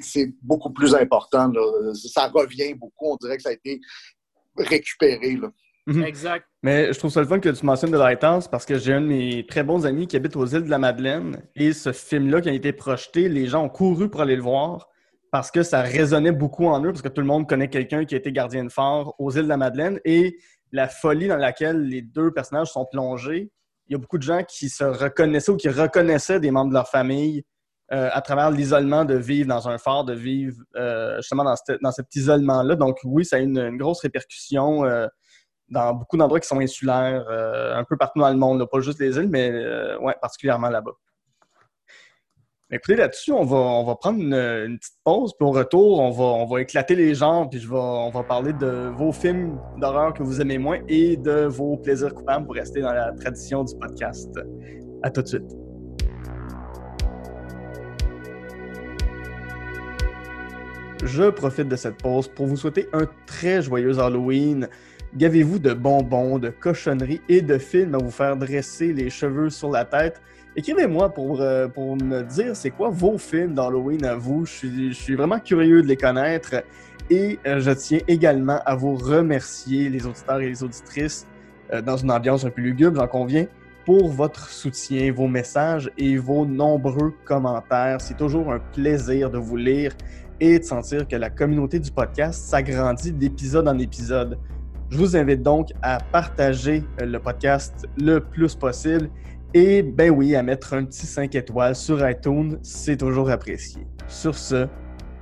c'est- beaucoup plus important. là. Ça revient beaucoup. On dirait que ça a été récupéré. Là. Mhm. Exact. Mais je trouve ça le fun que tu mentionnes The Lighthouse parce que j'ai un de mes très bons amis qui habite aux îles de la Madeleine et ce film-là qui a été projeté, les gens ont couru pour aller le voir parce que ça résonnait beaucoup en eux parce que tout le monde connaît quelqu'un qui a été gardien de phare aux îles de la Madeleine et la folie dans laquelle les deux personnages sont plongés. Il y a beaucoup de gens qui se reconnaissaient ou qui reconnaissaient des membres de leur famille euh, à travers l'isolement de vivre dans un phare, de vivre euh, justement dans, cette- dans cet isolement-là. Donc oui, ça a une, une grosse répercussion. euh, dans beaucoup d'endroits qui sont insulaires, euh, un peu partout dans le monde, pas juste les îles, mais euh, ouais, particulièrement là-bas. Écoutez, là-dessus, on va, on va prendre une, petite pause, puis au retour, on va, on va éclater les genres, puis je on va parler de vos films d'horreur que vous aimez moins et de vos plaisirs coupables pour rester dans la tradition du podcast. À tout de suite. Je profite de cette pause pour vous souhaiter un très joyeux Halloween. Gavez-vous de bonbons, de cochonneries et de films à vous faire dresser les cheveux sur la tête? Écrivez-moi pour, euh, pour me dire c'est quoi vos films d'Halloween à vous. Je suis, vraiment curieux de les connaître. Et euh, je tiens également à vous remercier, les auditeurs et les auditrices, euh, dans une ambiance un peu lugubre, j'en conviens, pour votre soutien, vos messages et vos nombreux commentaires. C'est toujours un plaisir de vous lire et de sentir que la communauté du podcast s'agrandit d'épisode en épisode. Je vous invite donc à partager euh, le podcast le plus possible et, ben oui, à mettre un petit 5 étoiles sur iTunes, c'est toujours apprécié. Sur ce,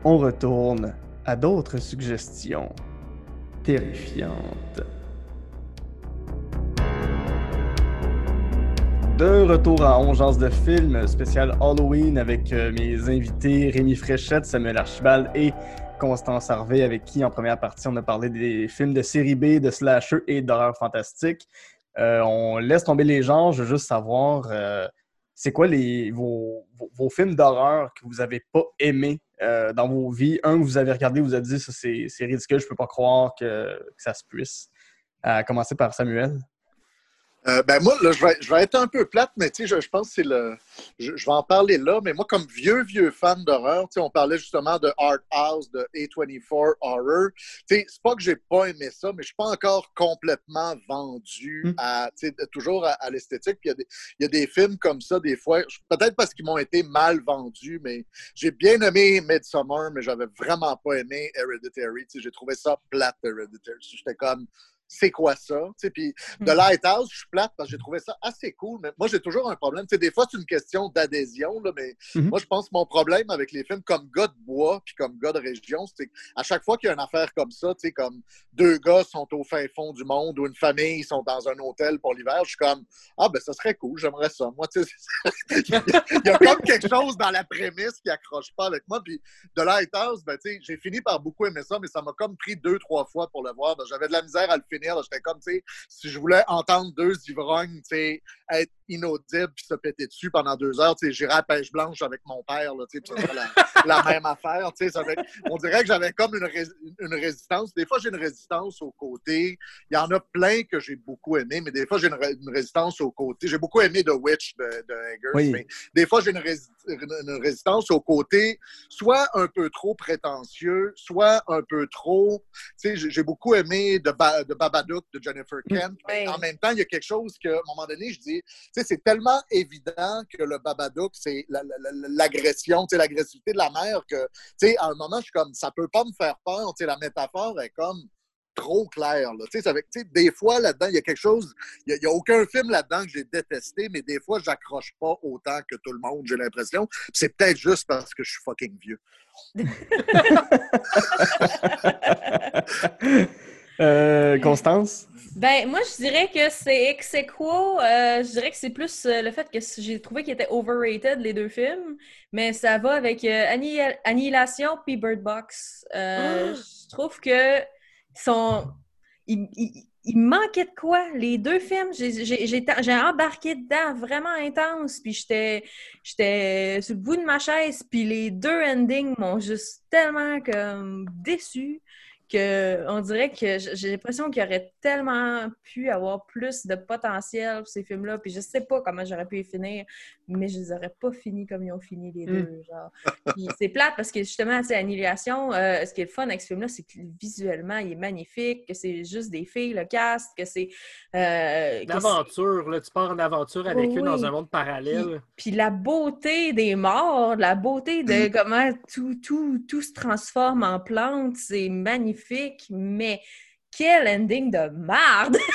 on retourne à d'autres suggestions terrifiantes. De retour à Ongeance de film spécial Halloween avec euh, mes invités Rémi Fréchette, Samuel Archibald et Constance Harvey, avec qui en première partie on a parlé des films de série B, de slasher et d'horreur fantastique. Euh, on laisse tomber les genres, je veux juste savoir euh, c'est quoi vos, films d'horreur que vous avez pas aimés euh, dans vos vies? Un que vous avez regardé, vous avez dit ça c'est c'est ridicule, je peux pas croire que, que ça se puisse. À commencer par Samuel. Euh, ben moi, là, je vais, je vais être un peu plate, mais tu sais, je, je pense que c'est le. Je, je vais en parler là, mais moi, comme vieux, vieux fan d'horreur, tu sais, on parlait justement de Art House, de A24 Horror. Tu sais, c'est pas que j'ai pas aimé ça, mais je suis pas encore complètement vendu Mm. à, tu sais, toujours à, à l'esthétique. Puis il y, a des- il y a des films comme ça, des fois, peut-être parce qu'ils m'ont été mal vendus, mais j'ai bien aimé Midsommar, mais j'avais vraiment pas aimé Hereditary. Tu sais, j'ai trouvé ça plate, Hereditary. J'étais comme. C'est quoi ça? Puis de Mm. Lighthouse, je suis plate parce que j'ai trouvé ça assez cool. Mais moi, j'ai toujours un problème. Tu sais, des fois, c'est une question d'adhésion, mais Mhm. moi, je pense que mon problème avec les films comme Gars de bois puis comme Gars de région, c'est qu'à chaque fois qu'il y a une affaire comme ça, comme deux gars sont au fin fond du monde ou une famille sont dans un hôtel pour l'hiver, je suis comme Ah, ben, ça serait cool, j'aimerais ça. Moi, tu il y a comme quelque chose dans la prémisse qui accroche pas avec moi. Puis de Lighthouse, ben, j'ai fini par beaucoup aimer ça, mais ça m'a comme pris deux, trois fois pour le voir. J'avais de la misère à le finir. Là. J'étais comme, tu sais, si je voulais entendre deux ivrognes, tu sais, être inaudibles puis se péter dessus pendant deux heures, tu sais, j'irais à pêche blanche avec mon père, là, tu sais, puis ça serait la, la même affaire, tu sais. ça fait- On dirait que j'avais comme une, rés- une résistance. Des fois, j'ai une résistance au côté. Il y en a plein que j'ai beaucoup aimé, mais des fois, j'ai une, ré- une résistance au côté. J'ai beaucoup aimé The Witch de, de Eggers, Oui. mais des fois, j'ai une, rési- une résistance au côté soit un peu trop prétentieux, soit un peu trop. Tu sais, j'ai beaucoup aimé de, Ba- de Babadook de Jennifer Kent. mais Oui. En même temps, il y a quelque chose que, à un moment donné, je dis, c'est tellement évident que le Babadook, c'est la- la- la- l'agression, l'agressivité de la mère que, tu à un moment, je suis comme, ça peut pas me faire peur. Tu la métaphore est comme trop claire. Des fois, là-dedans, il y a quelque chose. Il n'y a, aucun film là-dedans que j'ai détesté, mais des fois, j'accroche pas autant que tout le monde, j'ai l'impression. C'est peut-être juste parce que je suis fucking vieux. Euh, Constance? Ben, moi, je dirais que c'est ex aequo. Euh, je dirais que c'est plus euh, le fait que j'ai trouvé qu'ils étaient overrated, les deux films. Mais ça va avec euh, Annihil- Annihilation puis Bird Box. Euh, Je trouve que ils sont... Il, il- il manquait de quoi? Les deux films, j'ai embarqué dedans vraiment intense. Puis j'étais j'étais sur le bout de ma chaise. Puis les deux endings m'ont juste tellement comme déçu que on dirait que j'ai l'impression qu'il y aurait tellement pu avoir plus de potentiel pour ces films-là. Puis je sais pas comment j'aurais pu les finir, mais je les aurais pas finis comme ils ont fini les Mm. deux. C'est plate parce que justement, c'est Annihilation. euh, ce qui est le fun avec ce film-là, c'est que visuellement, il est magnifique, que c'est juste des filles, le cast, que c'est. euh, L'aventure, là, tu pars en aventure avec Oui, eux dans un monde parallèle. puis la beauté des morts, la beauté de comment tout, tout, tout se transforme en plante, c'est magnifique, mais quel ending de merde!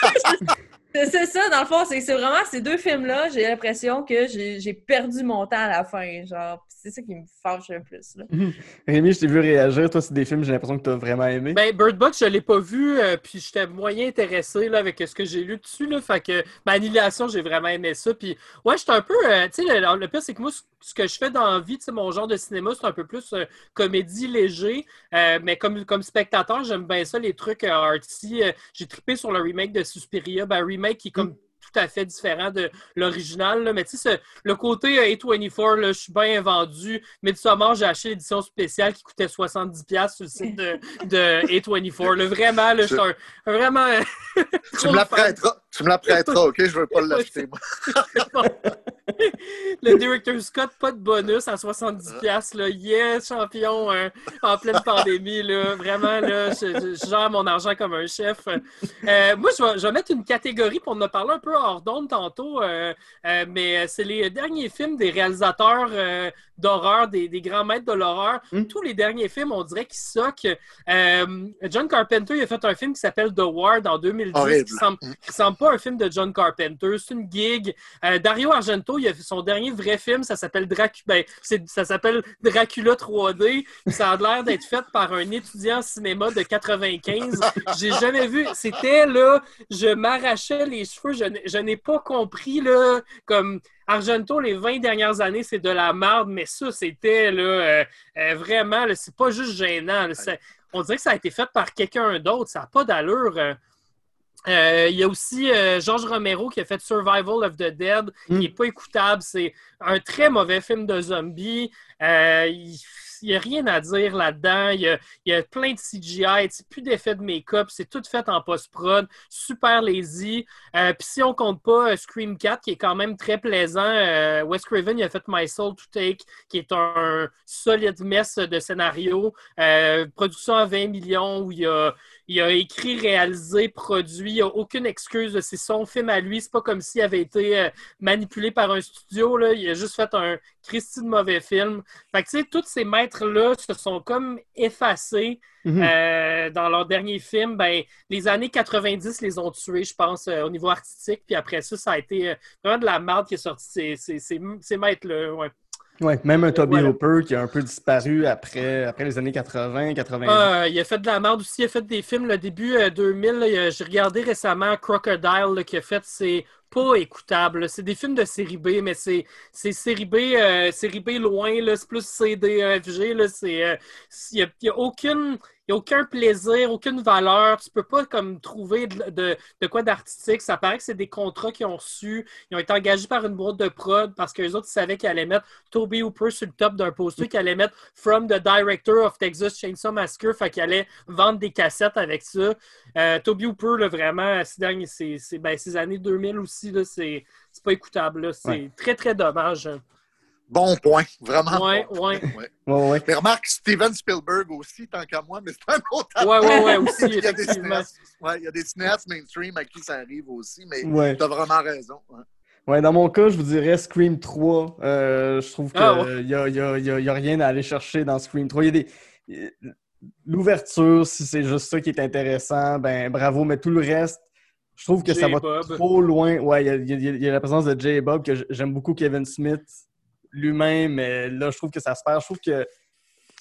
C'est ça, dans le fond, c'est vraiment ces deux films-là, j'ai l'impression que j'ai perdu mon temps à la fin. Genre, c'est ça qui me fâche le plus. Là. Rémi, je t'ai vu réagir. Toi, c'est des films, j'ai l'impression que t'as vraiment aimé. Ben, Bird Box, je l'ai pas vu, euh, puis j'étais moyen intéressé là, avec ce que j'ai lu dessus. Là, fait que ma Annihilation, j'ai vraiment aimé ça. Puis, ouais, j'étais un peu. euh, tu sais, le, le pire, c'est que moi, ce- que je fais dans la vie, mon genre de cinéma, c'est un peu plus euh, comédie léger. Euh, mais comme, comme spectateur, j'aime bien ça, les trucs euh, artsy. J'ai trippé sur le remake de Suspiria. Ben, remake qui est comme tout à fait différent de l'original. Mais tu sais, le côté euh, A24, là, je suis bien vendu. Midsommar, j'ai acheté l'édition spéciale qui coûtait 70$ sur le site de, de A24. là. Vraiment, là, je suis un, vraiment. Tu me la fan. prêteras, tu me la prêteras, OK? Je veux pas l'acheter, moi. Le Director Scott, pas de bonus à 70$. Là. Yes, champion euh, en pleine pandémie. Là. Vraiment, là, je, je gère mon argent comme un chef. Euh, moi, je vais, je vais mettre une catégorie pour en a parlé un peu hors d'onde tantôt, euh, euh, mais c'est les derniers films des réalisateurs d'horreur, des, des grands maîtres de l'horreur. Mm. Tous les derniers films, on dirait qu'ils soquent. John Carpenter il a fait un film qui s'appelle The Ward en 2010 Horrible. qui ressemble, qui ressemble pas à un film de John Carpenter. C'est une gig. Dario Argento, il a son dernier vrai film, ça s'appelle Dracula. Ben, ça s'appelle Dracula 3D. Ça a l'air d'être fait par un étudiant cinéma de 95. J'ai jamais vu. C'était là, je m'arrachais les cheveux. Je, n'ai- pas compris là, comme Argento, les 20 dernières années, c'est de la merde, mais ça, c'était là, euh, euh, vraiment, c'est pas juste gênant. on dirait que ça a été fait par quelqu'un d'autre. Ça n'a pas d'allure. euh. Euh, il y a aussi euh, Georges Romero qui a fait Survival of the Dead, Mm. qui n'est pas écoutable. C'est un très mauvais film de zombies. Euh, il n'y a rien à dire là-dedans. Il y a, il y a plein de CGI, c'est plus d'effets de make-up. C'est tout fait en post-prod. Super lazy. Puis si on compte pas Scream 4, qui est quand même très plaisant, Wes Craven il a fait My Soul to Take, qui est un solide mess de scénario. Production à 20 millions, où il a, il a écrit, réalisé, produit. Il a aucune excuse. C'est son film à lui. C'est pas comme s'il avait été euh, manipulé par un studio. Là. Il a juste fait un Christy de mauvais film. Fait que, tu sais, tous ces maîtres-là se sont comme effacés Mhm. euh, dans leur dernier film. Ben, les années 90 les ont tués, je pense, euh, au niveau artistique. Puis après ça, ça a été vraiment de la merde qui est sortie ces, ces, ces, ces maîtres-là. Ouais. Ouais, même un Toby Voilà. Hooper qui a un peu disparu après, après les années 80, 90. Ah, il a fait de la merde aussi. Il a fait des films le début euh, 2000. là, il a- J'ai regardé récemment Crocodile là, qui a fait. C'est pas écoutable. C'est des films de série B, mais c'est c'est série B, euh, série B loin. C'est plus CDFG. C'est il y a, a aucune n'y a aucun plaisir, aucune valeur. Tu peux pas comme trouver de, de- quoi d'artistique. Ça paraît que c'est des contrats qu'ils ont reçus. Ils ont été engagés par une boîte de prod parce que les autres ils savaient qu'ils allaient mettre Toby Hooper sur le top d'un poster, qu'ils allaient mettre From the Director of Texas Chainsaw Massacre, fait qu'ils allaient vendre des cassettes avec ça. Euh, Toby Hooper, là, vraiment, ces, derniers- ces, ces- ben, ces années 2000 aussi, là, c'est c'est pas écoutable. là. C'est Ouais. très, très dommage. Bon point, vraiment. Ouais, bon point. ouais. Ouais. Ouais. Mais remarque, Steven Spielberg aussi, tant qu'à moi, mais c'est un autre Ouais, ouais, ouais, aussi, il, y a des effectivement. il y a des cinéastes mainstream à qui ça arrive aussi, mais Ouais. tu as vraiment raison. ouais. Ouais, dans mon cas, je vous dirais Scream 3. Euh, je trouve qu'il Ah, ouais. n'y a, y a- y a- y a rien à aller chercher dans Scream 3. Il y a des. L'ouverture, si c'est juste ça qui est intéressant, ben bravo, mais tout le reste, je trouve que ça va trop loin. Ouais, il y a, y y la présence de J. Bob, que j'aime beaucoup Kevin Smith lui-même, mais là, je trouve que ça se perd. Je trouve que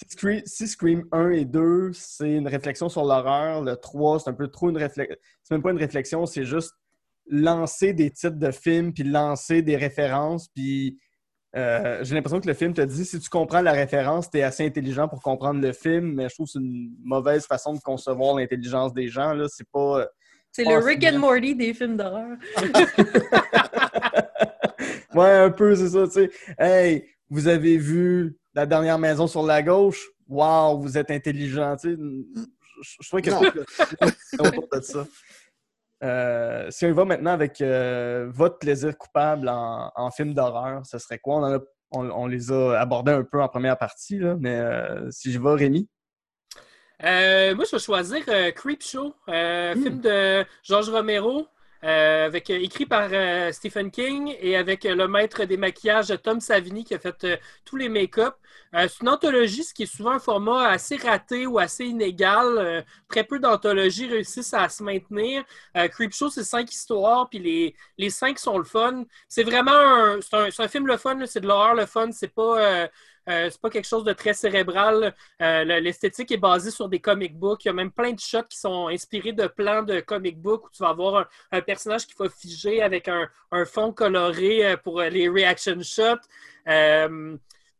si Scream, si Scream 1 et 2, c'est une réflexion sur l'horreur, le 3, c'est un peu trop une réflexion. C'est même pas une réflexion, c'est juste lancer des titres de films, puis lancer des références, puis euh, j'ai l'impression que le film te dit si tu comprends la référence, tu es assez intelligent pour comprendre le film, mais je trouve que c'est une mauvaise façon de concevoir l'intelligence des gens. Là. C'est pas. C'est Ah, le Rick and Morty des films d'horreur. Ouais, un peu, c'est ça, tu sais. Hey, vous avez vu la dernière maison sur la gauche? Wow, vous êtes intelligent, tu sais. Je, je trouvais que Non. c'est autour de ça. Euh, si on y va maintenant avec euh, votre plaisir coupable en, en film d'horreur, ce serait quoi? On, en a- on- on les a abordés un peu en première partie, là, mais euh, si je vais, Rémi? Euh, moi, je vais choisir euh, Creepshow, euh, Hmm. film de Georges Romero. euh, avec, écrit par Stephen King et avec le maître des maquillages Tom Savini qui a fait tous les make-up. C'est une anthologie, ce qui est souvent un format assez raté ou assez inégal. Très peu d'anthologies réussissent à se maintenir. Creepshow, c'est cinq histoires, puis les, les cinq sont le fun. C'est vraiment un, c'est un, c'est un film le fun, là, c'est de l'horreur le fun. C'est pas, euh, c'est pas quelque chose de très cérébral. Euh, le- L'esthétique est basée sur des comic books. Il y a même plein de shots qui sont inspirés de plans de comic books où tu vas avoir un, personnage qui va figer avec un, fond coloré euh, pour euh, les reaction shots.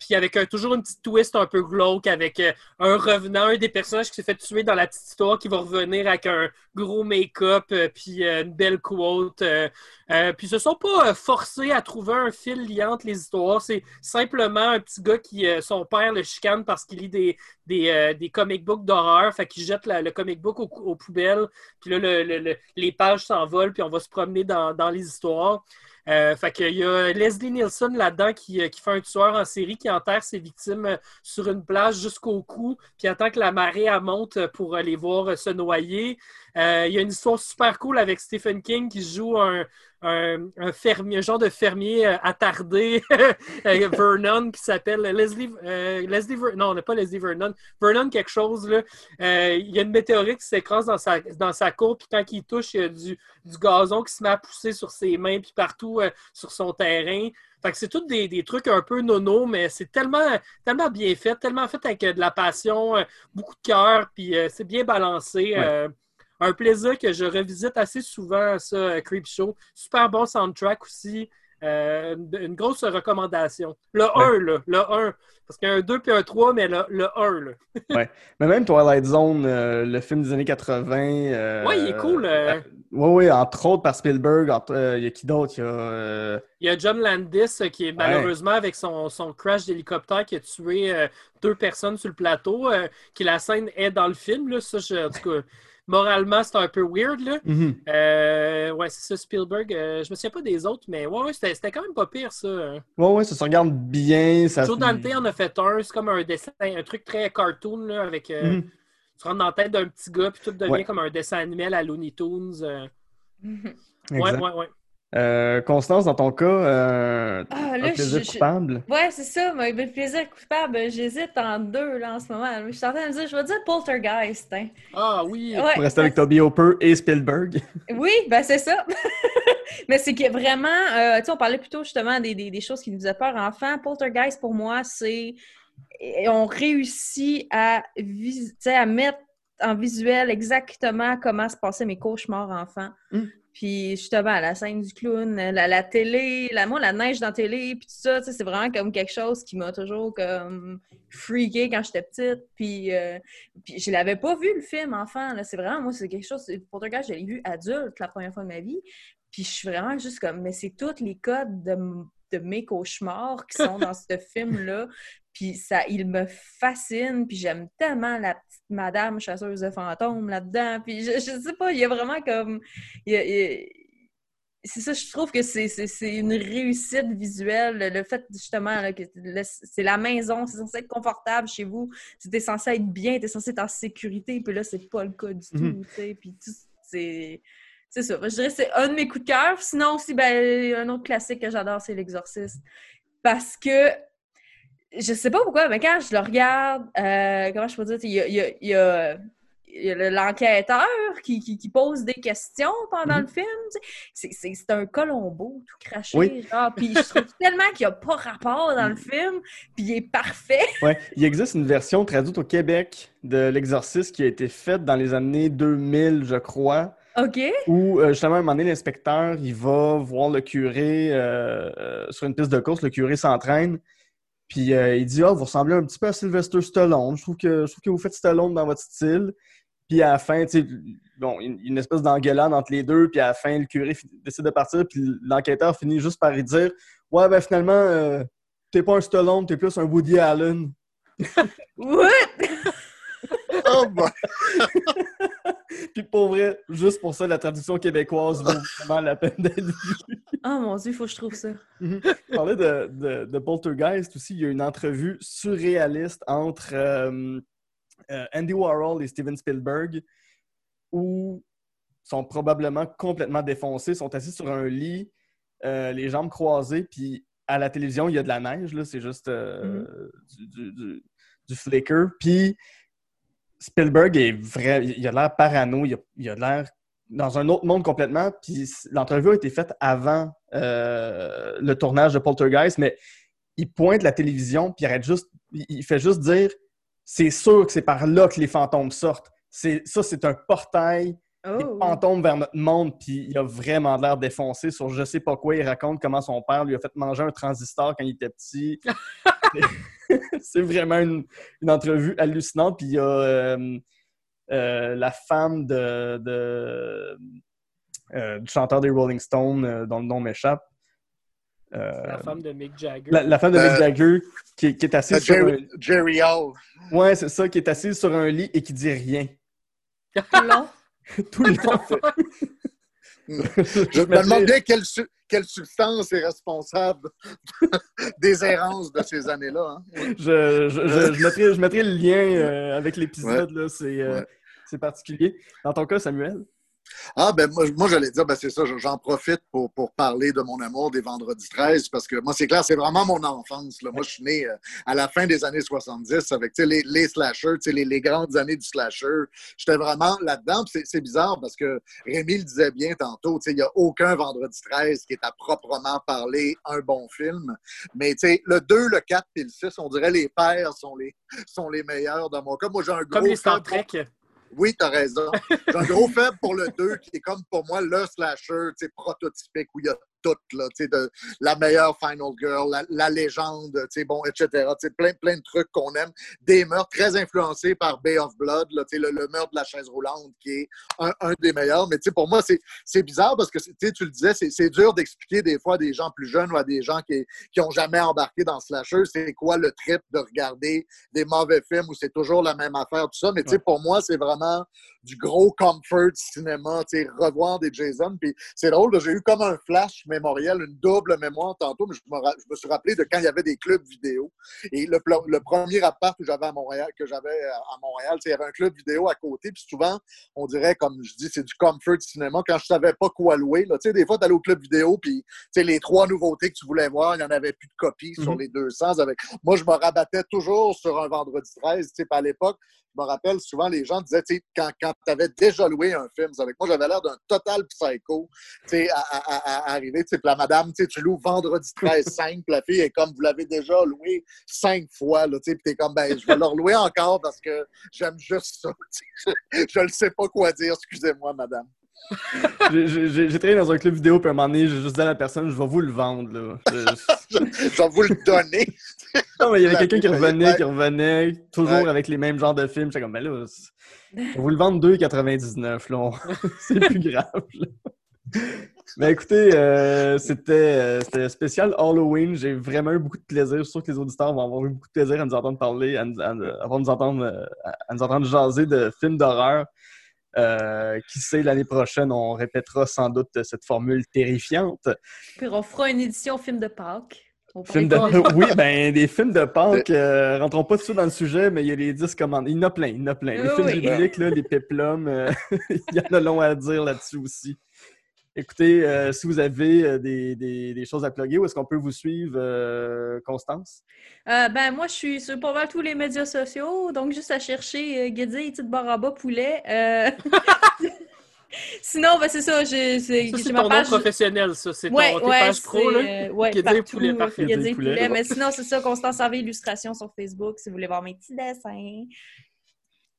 Puis avec toujours une petite twist un peu glauque avec euh, un revenant, un des personnages qui s'est fait tuer dans la petite histoire qui va revenir avec un gros make-up euh, puis euh, une belle quote. puis ils se sont pas forcés à trouver un fil liant entre les histoires. C'est simplement un petit gars qui, son père le chicane parce qu'il lit des, des, comic books d'horreur. Fait qu'il jette le comic book au- aux poubelles. Puis là, le- le- le- les pages s'envolent puis on va se promener dans, dans les histoires. Euh, fait qu'il y a Leslie Nielsen là-dedans qui, euh, qui fait un tueur en série qui enterre ses victimes euh, sur une plage jusqu'au cou, puis attend que la marée monte pour aller voir se noyer. Euh, il y a une histoire super cool avec Stephen King qui joue un, un, un fermier, un genre de fermier euh, attardé, euh, Vernon, qui s'appelle Leslie, euh, Leslie Ver- non, on n'a pas Leslie Vernon, Vernon quelque chose, là. Euh, il y a une météorite qui s'écrase dans sa, dans sa cour, puis quand il touche, il y a du, du gazon qui se met à pousser sur ses mains, puis partout sur son terrain. Fait que c'est tous des, des trucs un peu nono, mais c'est tellement, tellement bien fait, tellement fait avec de la passion, beaucoup de cœur, puis c'est bien balancé. Ouais. Un plaisir que je revisite assez souvent, ça, euh, Creepshow. Super bon soundtrack aussi. Euh, une, grosse recommandation. Le 1, là. Le 1. Parce qu'il y a un 2 puis un 3, mais le, le 1, là. Mais même Twilight Zone, euh, le film des années 80. euh, Ouais, il est cool. Oui, oui, entre autres par Spielberg. entre- Il y a qui d'autre? Il y a. Il y a John Landis qui est malheureusement avec son, son crash d'hélicoptère qui a tué deux personnes sur le plateau, qui la scène est dans le film. Là. Ça, je- en tout cas, moralement, c'est un peu weird. Là. mhm. Euh, ouais, c'est ça, Spielberg. Euh, je me souviens pas des autres, mais ouais, ouais, c'était c'était quand même pas pire, ça. hein. Ouais, ouais, ça se regarde bien. Ça... Joe Dante en a fait un. C'est comme un dessin, un truc très cartoon, là, avec... euh, Mhm. Tu rentres dans la tête d'un petit gars, puis tout devient Ouais. comme un dessin animé à Looney Tunes. euh. Ouais, Exact. ouais, ouais. Euh, Constance, dans ton cas, euh, Ah, un plaisir je- je- coupable? Ouais, c'est ça, mais le plaisir coupable, j'hésite en deux là, en ce moment. Je suis en train de me dire, je vais dire Poltergeist. hein. Ah oui! Ouais, Pour rester avec Toby Hopper et Spielberg. Oui, ben c'est ça. Mais c'est que vraiment, euh, tu sais, on parlait plutôt justement des, des, des choses qui nous faisaient peur enfant. Poltergeist, pour moi, c'est. et On réussit à, vis- tu sais, à mettre en visuel exactement comment se passaient mes cauchemars enfants. Mm. Puis justement, la scène du clown, la, la télé, la, moi, la neige dans la télé, puis tout ça, c'est vraiment comme quelque chose qui m'a toujours comme freaké quand j'étais petite. Puis, euh, puis je l'avais pas vu, le film, enfant. C'est vraiment, moi, c'est quelque chose... Poltergeist, je l'ai vu adulte la première fois de ma vie. Puis je suis vraiment juste comme... Mais c'est tous les codes de, de mes cauchemars qui sont dans ce film-là. Puis ça, il me fascine. Puis j'aime tellement la petite madame chasseuse de fantômes là-dedans. Puis je, je sais pas, il y a vraiment comme... il y a- il y a- c'est ça, je trouve que c'est c'est- c'est une réussite visuelle. Le- fait, justement, là, que c'est la maison, c'est censé être confortable chez vous, c'était censé être bien, t'es censé être en sécurité, puis là, c'est pas le cas du Mhm. tout, tu sais. Puis tout, c'est... C'est ça. Je dirais que c'est un de mes coups de cœur. Sinon, aussi, ben, un autre classique que j'adore, c'est L'Exorciste. Parce que, je sais pas pourquoi, mais quand je le regarde, euh, comment je peux dire, il y a, y y l'enquêteur qui, qui- qui pose des questions pendant Mhm. le film. C'est- un Colombo tout craché. Oui. genre. Puis je trouve tellement qu'il n'y a pas rapport dans le film, puis il est parfait. Ouais, il existe une version traduite au Québec de L'Exorciste qui a été faite dans les années 2000, je crois, OK? où euh, justement, à un moment donné, l'inspecteur, il va voir le curé euh, sur une piste de course, le curé s'entraîne, puis euh, il dit « Ah, vous ressemblez un petit peu à Sylvester Stallone, je trouve que, je trouve que vous faites Stallone dans votre style. » Puis à la fin, tu sais, bon, une, une espèce d'engueulade entre les deux, puis à la fin, le curé décide de partir, puis l'enquêteur finit juste par lui dire « Ouais, ben finalement, euh, t'es pas un Stallone, t'es plus un Woody Allen. » What? Oh, boy. Puis pour vrai, juste pour ça, la traduction québécoise vaut vraiment la peine d'être vue. Oh mon Dieu, il faut que je trouve ça. Je parlais de, de, de Poltergeist aussi. Il y a une entrevue surréaliste entre euh, euh, Andy Warhol et Steven Spielberg où sont probablement complètement défoncés, sont assis sur un lit, euh, les jambes croisées, puis à la télévision, il y a de la neige, là, c'est juste euh, du, du- du- du flicker. Puis Spielberg est vrai, il a l'air parano, il a, l'air dans un autre monde complètement. Puis l'entrevue a été faite avant euh, le tournage de Poltergeist, mais il pointe la télévision, puis il fait juste dire c'est sûr que c'est par là que les fantômes sortent. Ça, c'est un portail des Oh. fantômes vers notre monde, puis il a vraiment l'air défoncé sur je sais pas quoi. Il raconte comment son père lui a fait manger un transistor quand il était petit. c'est vraiment une, une entrevue hallucinante. Puis il y a euh, euh, la femme de, de- euh, du chanteur des Rolling Stones, euh, dont le nom m'échappe. Euh, La femme de Mick Jagger. la, la femme de Euh, Mick Jagger qui, qui est assise sur un... Jerry, Jerry Hall. Ouais, c'est ça, qui est assise sur un lit et qui dit rien. long. Tout le long. Je me bien quelle, su- quelle substance est responsable des errances de ces années-là. hein. je, je, je, je mettrai, je mettrai le lien euh, avec l'épisode, c'est euh, Ouais. c'est particulier. Dans ton cas, Samuel? Ah, ben moi, moi j'allais dire, ben c'est ça, j'en profite pour, pour parler de mon amour des Vendredis 13 parce que moi, c'est clair, c'est vraiment mon enfance. Là. Moi, je suis né euh, à la fin des années 70 avec les, les slashers, les, les grandes années du slasher. J'étais vraiment là-dedans. C'est bizarre parce que Rémi le disait bien tantôt, il n'y a aucun Vendredi 13 qui est à proprement parler un bon film. Mais tu sais, le 2, le 4 et le 6, on dirait les pères sont les, sont les meilleurs dans mon cas. Moi, j'ai un gros Comme les Star Trek. Oui, t'as raison. J'ai un gros faible pour le 2, qui est comme pour moi le slasher prototypique où il y a tout, là, de la meilleure Final Girl, la, la légende, bon, etc. Plein, plein de trucs qu'on aime. Des meurtres très influencés par Bay of Blood, là, le, le meurtre de la chaise roulante, qui est un, un des meilleurs. Mais pour moi, c'est bizarre parce que tu le disais, c'est dur d'expliquer des fois à des gens plus jeunes ou à des gens qui n'ont jamais embarqué dans slasher, c'est quoi le trip de regarder des mauvais films où c'est toujours la même affaire, tout ça. Mais tu sais, pour moi, c'est vraiment du gros comfort cinéma, revoir des Jason. Puis c'est drôle, j'ai eu comme un flash mémoriel, une double mémoire tantôt, mais je me, ra- je me suis rappelé de quand il y avait des clubs vidéo. Et le, premier appart que j'avais à Montréal, que j'avais à Montréal, il y avait un club vidéo à côté. Puis souvent, on dirait, comme je dis, c'est du comfort cinéma. Quand je savais pas quoi louer, là, des fois, tu allais au club vidéo, puis les trois nouveautés que tu voulais voir, il n'y en avait plus de copies sur Mhm. les 200. Avec... Moi, je me rabattais toujours sur un vendredi 13. Tu sais, puis à l'époque, je me rappelle souvent, les gens disaient, quand, quand tu avais déjà loué un film, avec moi, j'avais l'air d'un total psycho, tu sais, à, à- à- à arriver, puis la madame, tu loues vendredi 13, 5, puis la fille est comme, vous l'avez déjà loué cinq fois, puis t'es comme, ben, je vais le louer encore parce que j'aime juste ça, je, ne sais pas quoi dire, excusez-moi, madame. J'ai- travaillé dans un club vidéo, puis à un moment donné, j'ai juste dit à la personne, je vais vous le vendre. Là. Je- Je vais vous le donner. Non, mais il y avait quelqu'un qui Ouais. revenait, qui revenait, toujours Ouais. avec les mêmes genres de films. J'étais comme, ben là, je vais vous le vendre 2,99. là. On- C'est plus grave. là. Mais écoutez, euh, c'était euh, c'était spécial Halloween. J'ai vraiment eu beaucoup de plaisir. Je suis sûr que les auditeurs vont avoir eu beaucoup de plaisir à nous entendre parler, à nous, à, à nous entendre, euh, à nous entendre jaser de films d'horreur. Euh, qui sait, l'année prochaine, on répétera sans doute cette formule terrifiante. Puis on fera une édition film de Pâques. Film de... Oui, ben, des films de Pâques, euh, rentrons pas tout dans le sujet, mais il y a les 10 commandes. Il y en a plein, il y en a plein. Les Oui, films oui. bibliques, là, les péplums, euh, il y en a long à dire là-dessus aussi. Écoutez, euh, si vous avez euh, des, des- des choses à plugger, où est-ce qu'on peut vous suivre, euh, Constance? Euh, ben, moi, je suis sur pas mal tous les médias sociaux, donc juste à chercher euh, Guédille, petite barre en bas, poulet. Euh, Sinon, ben, c'est ça, j'ai c'est- Ça, c'est ton nom page- professionnel, ça. C'est ton Ouais, ouais, pages pro, là? euh, ouais, partout, Poulet, parfait. Poulet. Poulet. Mais sinon, c'est ça, Constance Harvey Illustration sur Facebook, si vous voulez voir mes petits dessins.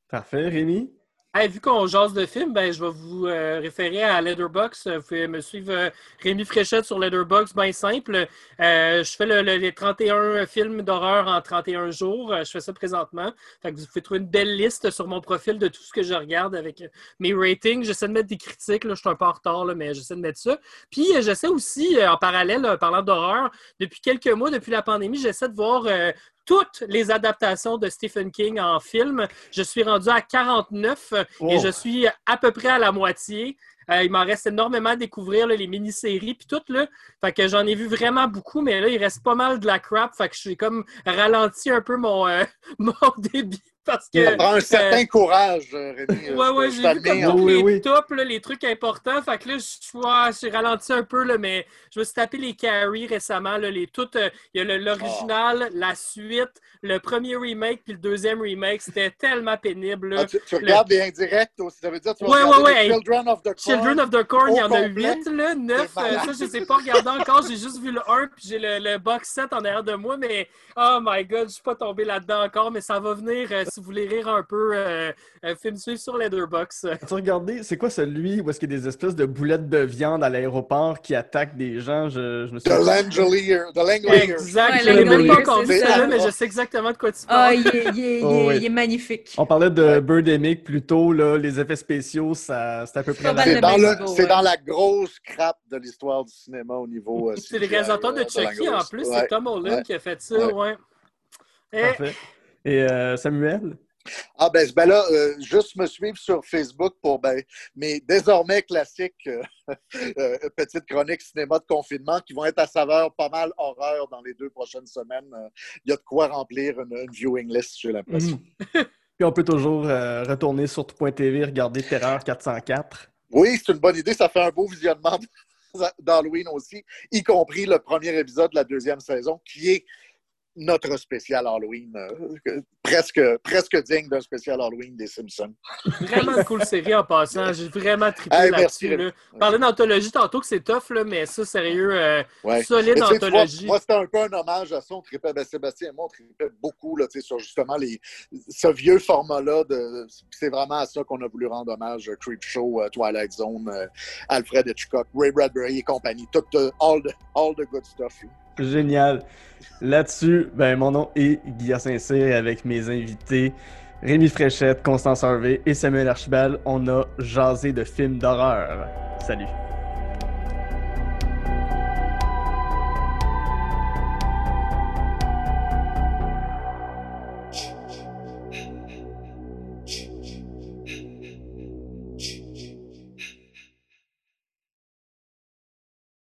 Parfait. Rémi? Vu qu'on jase de films, ben, je vais vous euh, référer à Letterboxd. Vous pouvez me suivre euh, Rémi Fréchette sur Letterboxd, bien simple. Euh, je fais le- le- les 31 films d'horreur en 31 jours. Je fais ça présentement. Vous pouvez trouver une belle liste sur mon profil de tout ce que je regarde avec mes ratings. J'essaie de mettre des critiques. Je suis un peu en retard, mais j'essaie de mettre ça. Puis j'essaie aussi, en parallèle, parlant d'horreur, depuis quelques mois, depuis la pandémie, j'essaie de voir toutes les adaptations de Stephen King en film. Je suis rendu à 49 euh, et je suis à peu près à la moitié. Euh, il m'en reste énormément à découvrir, là, les mini-séries, puis tout, là. Fait que j'en ai vu vraiment beaucoup, mais là, il reste pas mal de la crap. Fait que j'ai comme ralenti un peu mon, euh, mon débit. Parce que, Ça prend un certain euh, courage, euh, Rémi. Ouais, ouais, Je j'ai vu comme tous Oui, les oui. tops, là, les trucs importants. Fait que là, je- ouais, j'ai ralenti un peu, là, mais je me suis tapé les carries récemment. Là, les, toutes, euh, il y a le- l'original, la suite, le premier remake, puis le deuxième remake. C'était tellement pénible. là. Ah, tu, tu regardes les indirects aussi, ça veut dire que tu vas Ouais, regarder ouais, les ouais. Children of the Corn. Children of the Corn, il y en a. 8, là, 9. C'est malade. ça, je ne les ai pas regardés encore. J'ai juste vu le 1, puis j'ai le, le box set en arrière de moi. Mais, oh my god, je suis pas tombé là-dedans encore. Mais ça va venir, euh, si vous voulez rire un peu, euh, euh, film suivre sur Letterboxd. As-tu regardé, c'est quoi celui où est-ce qu'il y a des espèces de boulettes de viande à l'aéroport qui attaquent des gens? Je, je me suis The Langolier. The Langolier. Exact. Ouais, je l'ai même pas ça. mais je sais exactement de quoi tu Ah, parles. il est, il est- il Oh, oui. il est magnifique. On parlait de Birdemic plus tôt, là, les effets spéciaux, ça, c'est à peu près C'est dans, ouais. dans la grosse crappe de l'histoire du cinéma au niveau. euh, C'est le réalisateur de euh, Chucky en plus, Ouais. c'est Tom Holland ouais, qui a fait ça, ouais. ouais. Et euh, Samuel? Ah ben, ben là, euh, juste me suivre sur Facebook pour ben, mes désormais classiques euh, euh, petites chroniques cinéma de confinement qui vont être à saveur pas mal horreur dans les deux prochaines semaines. Il y a de quoi remplir une, une viewing list, j'ai l'impression. Mhm. Puis on peut toujours retourner sur tout.tv, regarder Terreur 404. Oui, c'est une bonne idée. Ça fait un beau visionnement d'Halloween aussi, y compris le premier épisode de la deuxième saison, qui est notre spécial Halloween, euh, presque, presque digne d'un spécial Halloween des Simpsons. Vraiment une cool série en passant. J'ai vraiment trippé Hey, là-dessus. là. Parler d'anthologie tantôt que c'est tough, là, mais ça, sérieux, euh, Ouais. solide vois, anthologie. moi, c'était un peu un hommage à ça. On tripait, ben, Sébastien et moi, on tripait beaucoup là, sur justement les, ce vieux format-là. de- C'est vraiment à ça qu'on a voulu rendre hommage. euh, Creep Show, euh, Twilight Zone, Alfred Hitchcock, Ray Bradbury et compagnie. Tout, all, the, all the good stuff. là. Génial. Là-dessus, ben, mon nom est Guillaume Saint-Cyr avec mes invités Rémi Fréchette, Constance Harvey et Samuel Archibald. On a jasé de films d'horreur. Salut.